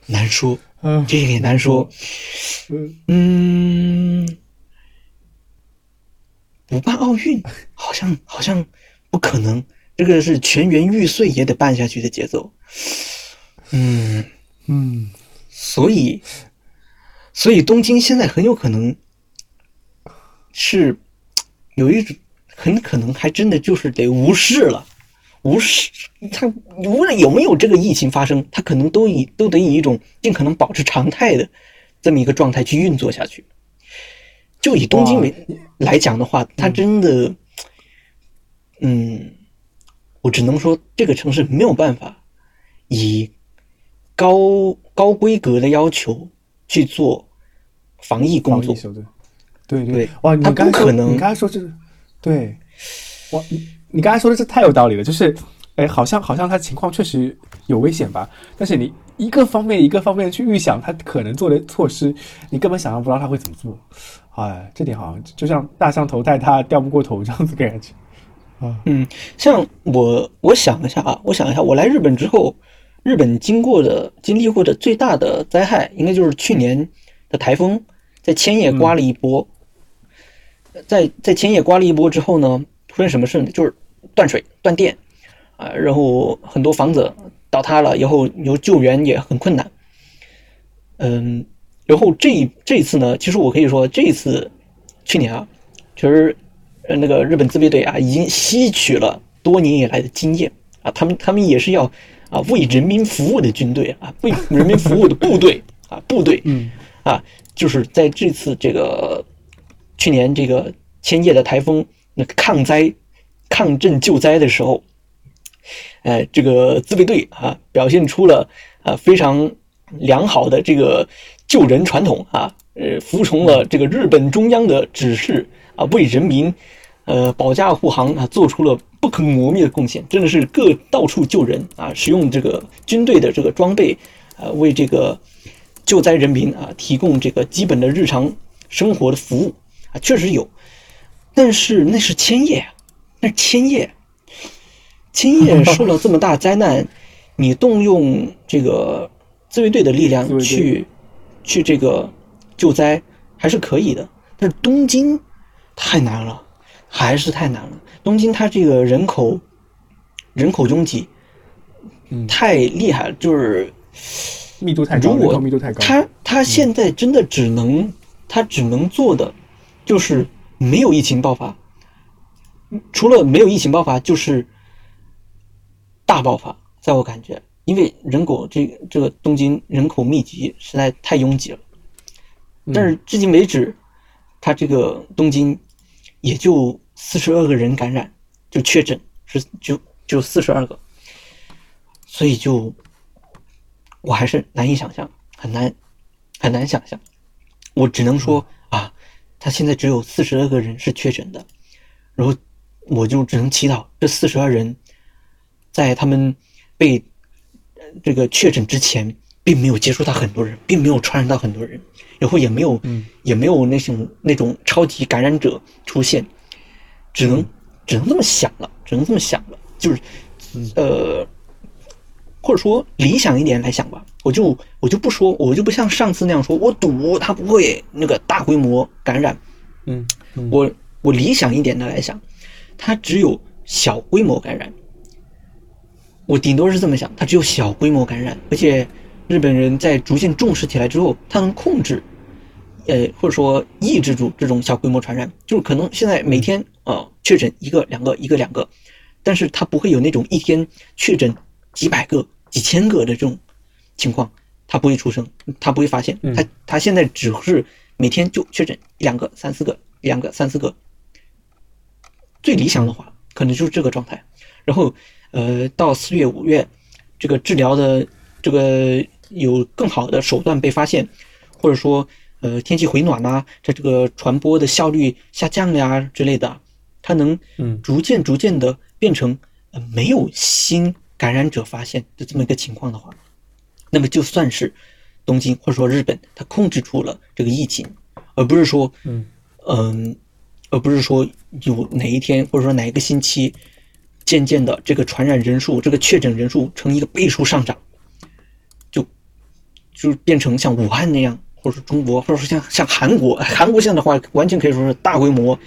难说，嗯，这也难说。嗯，不办奥运，好像好像不可能。这个是全员玉碎也得办下去的节奏。嗯嗯，所以，所以东京现在很有可能是有一种，很可能还真的就是得无视了，无视他无论有没有这个疫情发生，他可能都以都得以一种尽可能保持常态的这么一个状态去运作下去。就以东京为来讲的话，他真的，嗯，我只能说这个城市没有办法以。高高规格的要求去做防疫工作，对对对，哇！你刚可能，你刚才说这个，对，哇！你你刚才说的这太有道理了，就是，哎，好像好像他情况确实有危险吧？但是你一个方面一个方面去预想他可能做的措施，你根本想象不到他会怎么做。哎，这点好像就像大象头戴他掉不过头这样子感觉。啊，嗯，像我我想一下啊，我想一下，我来日本之后。日本经过的、经历过的最大的灾害，应该就是去年的台风，在千叶刮了一波。在在千叶刮了一波之后呢，出现什么事呢？就是断水、断电，啊，然后很多房子倒塌了，以后有救援也很困难。嗯，然后这这一次呢，其实我可以说，这一次去年啊，其实呃那个日本自卫队啊，已经吸取了多年以来的经验啊，他们他们也是要啊为人民服务的军队啊，为人民服务的部队啊，部队，嗯，啊，就是在这次这个去年这个千叶的台风那个抗灾、抗震救灾的时候，哎，这个自卫队啊，表现出了啊非常良好的这个救人传统啊，呃，服从了这个日本中央的指示啊，为人民呃保驾护航啊，做出了不可磨灭的贡献，真的是各到处救人啊，使用这个军队的这个装备啊，为这个救灾人民啊提供这个基本的日常生活的服务啊，确实有，但是那是千叶，那是千叶。千叶受了这么大灾难，你动用这个自卫队的力量去去这个救灾还是可以的，但是东京太难了，还是太难了。东京它这个人口人口拥挤，嗯，太厉害了，就是密度太高，密度太高。它它现在真的只能它只能做的就是没有疫情爆发，除了没有疫情爆发就是。大爆发，在我感觉，因为人口这这个东京人口密集实在太拥挤了，但是至今为止，它这个东京也就四十二个人感染，就确诊是就就四十二个，所以就我还是难以想象，很难很难想象，我只能说啊，他现在只有四十二个人是确诊的，然后我就只能祈祷这四十二人。在他们被这个确诊之前，并没有接触到很多人，并没有传染到很多人，然后也没有，也没有那种那种超级感染者出现，只能只能这么想了，只能这么想了，就是，呃，或者说理想一点来想吧，我就我就不说，我就不像上次那样说，我赌他不会那个大规模感染，嗯，我我理想一点的来想，他只有小规模感染。我顶多是这么想，他只有小规模感染，而且日本人在逐渐重视起来之后，他能控制，呃，或者说抑制住这种小规模传染。就是可能现在每天呃确诊一个两个一个两个，但是他不会有那种一天确诊几百个几千个的这种情况，他不会出生，他不会发现。他他现在只是每天就确诊两个三四个两个三四个，最理想的话可能就是这个状态，然后。呃，到四月、五月，这个治疗的这个有更好的手段被发现，或者说，呃，天气回暖呐，它这个传播的效率下降呀之类的，它能嗯逐渐逐渐的变成呃没有新感染者发现的这么一个情况的话，那么就算是东京或者说日本，它控制住了这个疫情，而不是说嗯嗯，而不是说有哪一天或者说哪一个星期。渐渐的，这个传染人数、这个确诊人数呈一个倍数上涨，就就变成像武汉那样，或者说中国，或者说像像韩国，韩国现在的话，完全可以说是大规模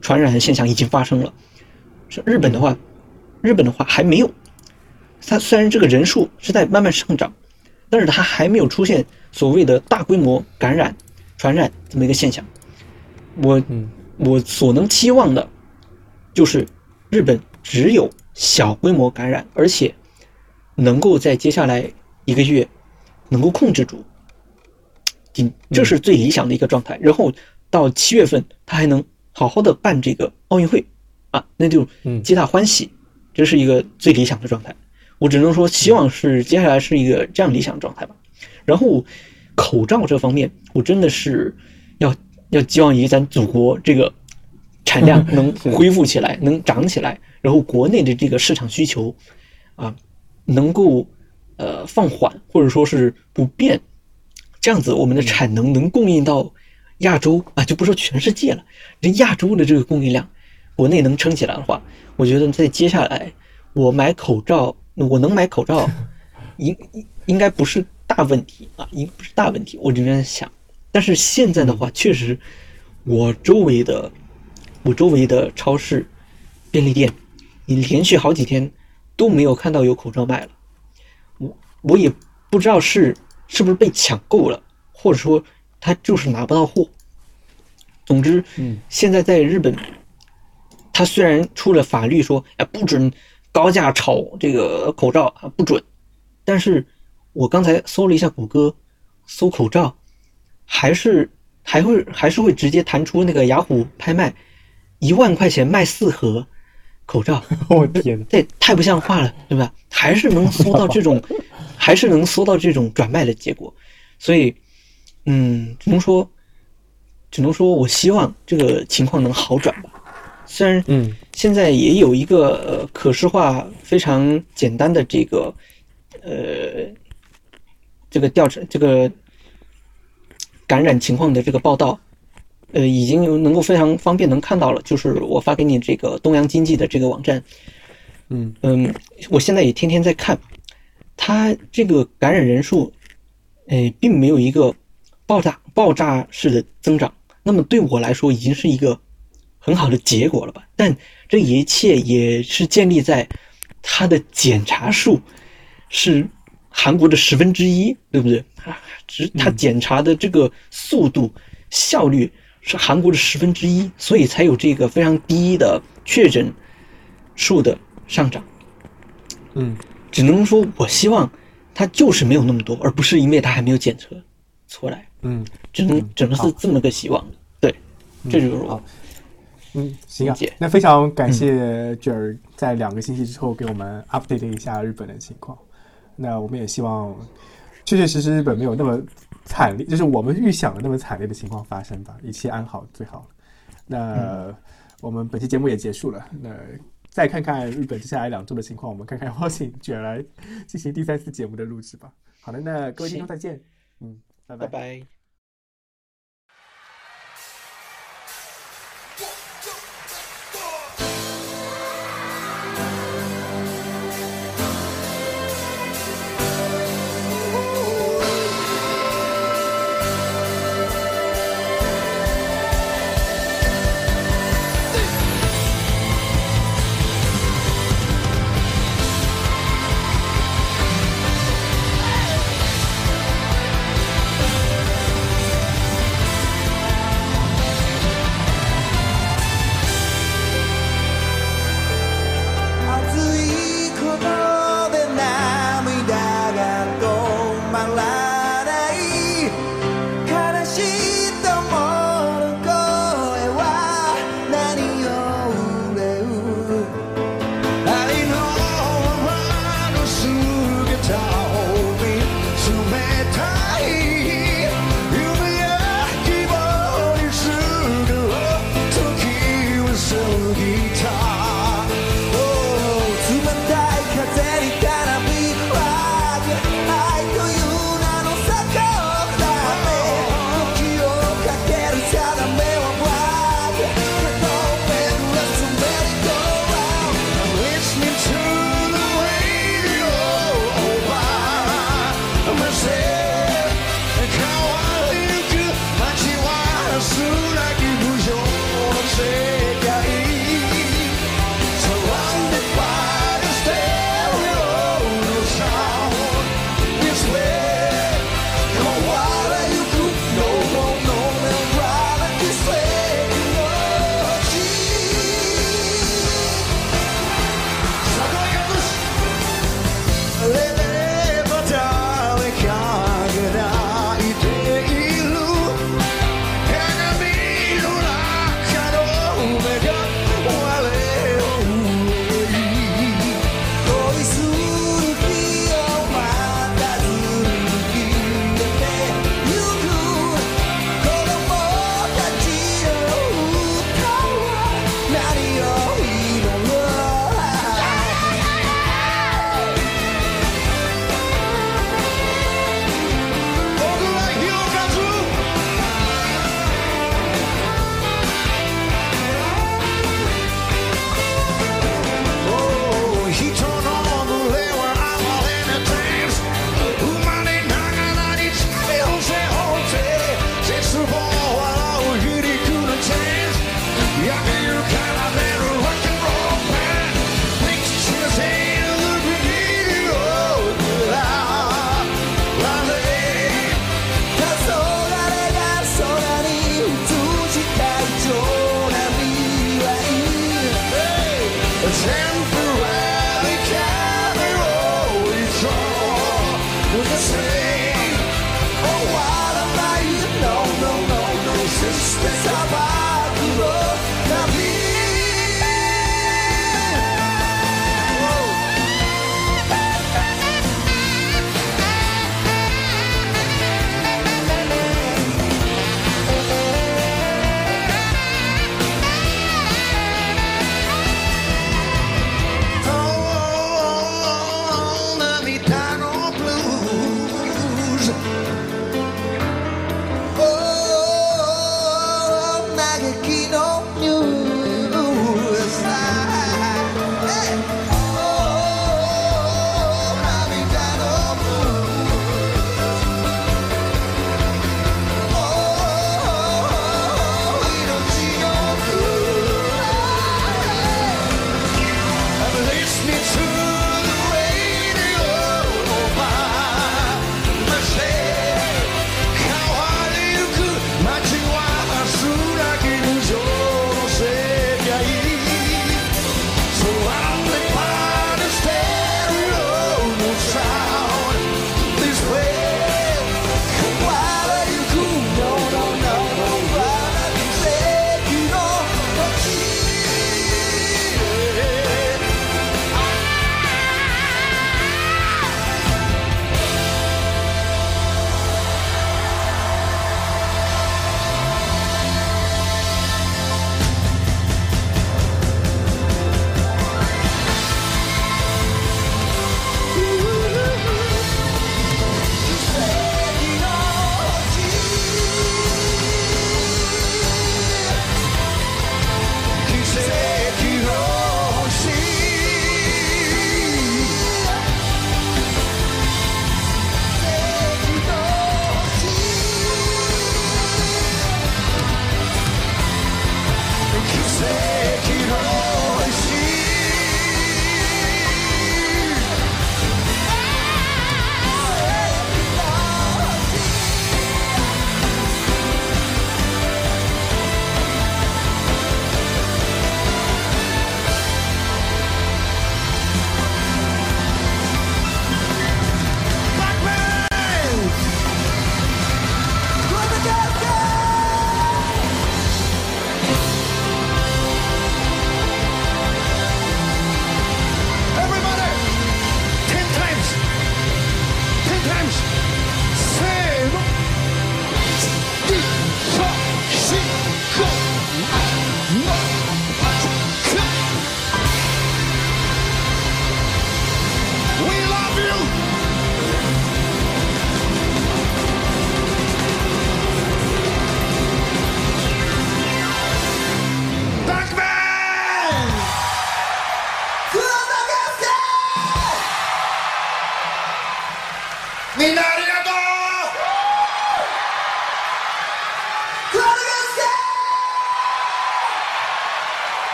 传染的现象已经发生了。是日本的话，日本的话还没有，它虽然这个人数是在慢慢上涨，但是它还没有出现所谓的大规模感染、传染这么一个现象。我我所能期望的，就是日本。只有小规模感染，而且能够在接下来一个月能够控制住，顶这是最理想的一个状态。然后到七月份，他还能好好的办这个奥运会啊，那就皆大欢喜，这是一个最理想的状态。我只能说，希望是接下来是一个这样理想状态吧。然后口罩这方面，我真的是要要寄望于咱祖国这个产量 能恢复起来，能涨起来。然后国内的这个市场需求，啊，能够呃放缓或者说是不变，这样子我们的产能能供应到亚洲啊，就不说全世界了，这亚洲的这个供应量，国内能撑起来的话，我觉得在接下来我买口罩，我能买口罩，应应该不是大问题啊，应不是大问题，我这边想，但是现在的话，确实我周围的我周围的超市、便利店。你连续好几天都没有看到有口罩卖了。我我也不知道是是不是被抢购了，或者说他就是拿不到货。总之，嗯，现在在日本，他虽然出了法律说，哎，不准高价炒这个口罩啊，不准，但是我刚才搜了一下谷歌，搜口罩，还是还会还是会直接弹出那个雅虎拍卖，一万块钱卖四盒口罩，我天哪，这太不像话了，对吧？还是能搜到这种，还是能搜到这种转卖的结果，所以，嗯，只能说。只能说我希望这个情况能好转吧。虽然，嗯，现在也有一个呃可视化非常简单的这个，呃，这个调查这个感染情况的这个报道，呃，已经能够非常方便能看到了。就是我发给你这个东阳经济的这个网站，嗯嗯，我现在也天天在看，它这个感染人数，哎，并没有一个爆炸爆炸式的增长。那么对我来说已经是一个很好的结果了吧？但这一切也是建立在它的检查数是韩国的十分之一，对不对？只他检查的这个速度效率是韩国的十分之一，所以才有这个非常低的确诊数的上涨。嗯，只能说我希望它就是没有那么多，而不是因为它还没有检测出来。嗯，只能只能是这么个希望，对，这就是我。嗯，行啊，那非常感谢卷儿在两个星期之后给我们 update 一下日本的情况。那我们也希望确确实实日本没有那么惨烈，就是我们预想的那么惨烈的情况发生吧，一切安好最好。那我们本期节目也结束了，那再看看日本接下来两周的情况，我们看看邀请卷来进行第三次节目的录制吧。好的，那各位听众再见，嗯。拜拜。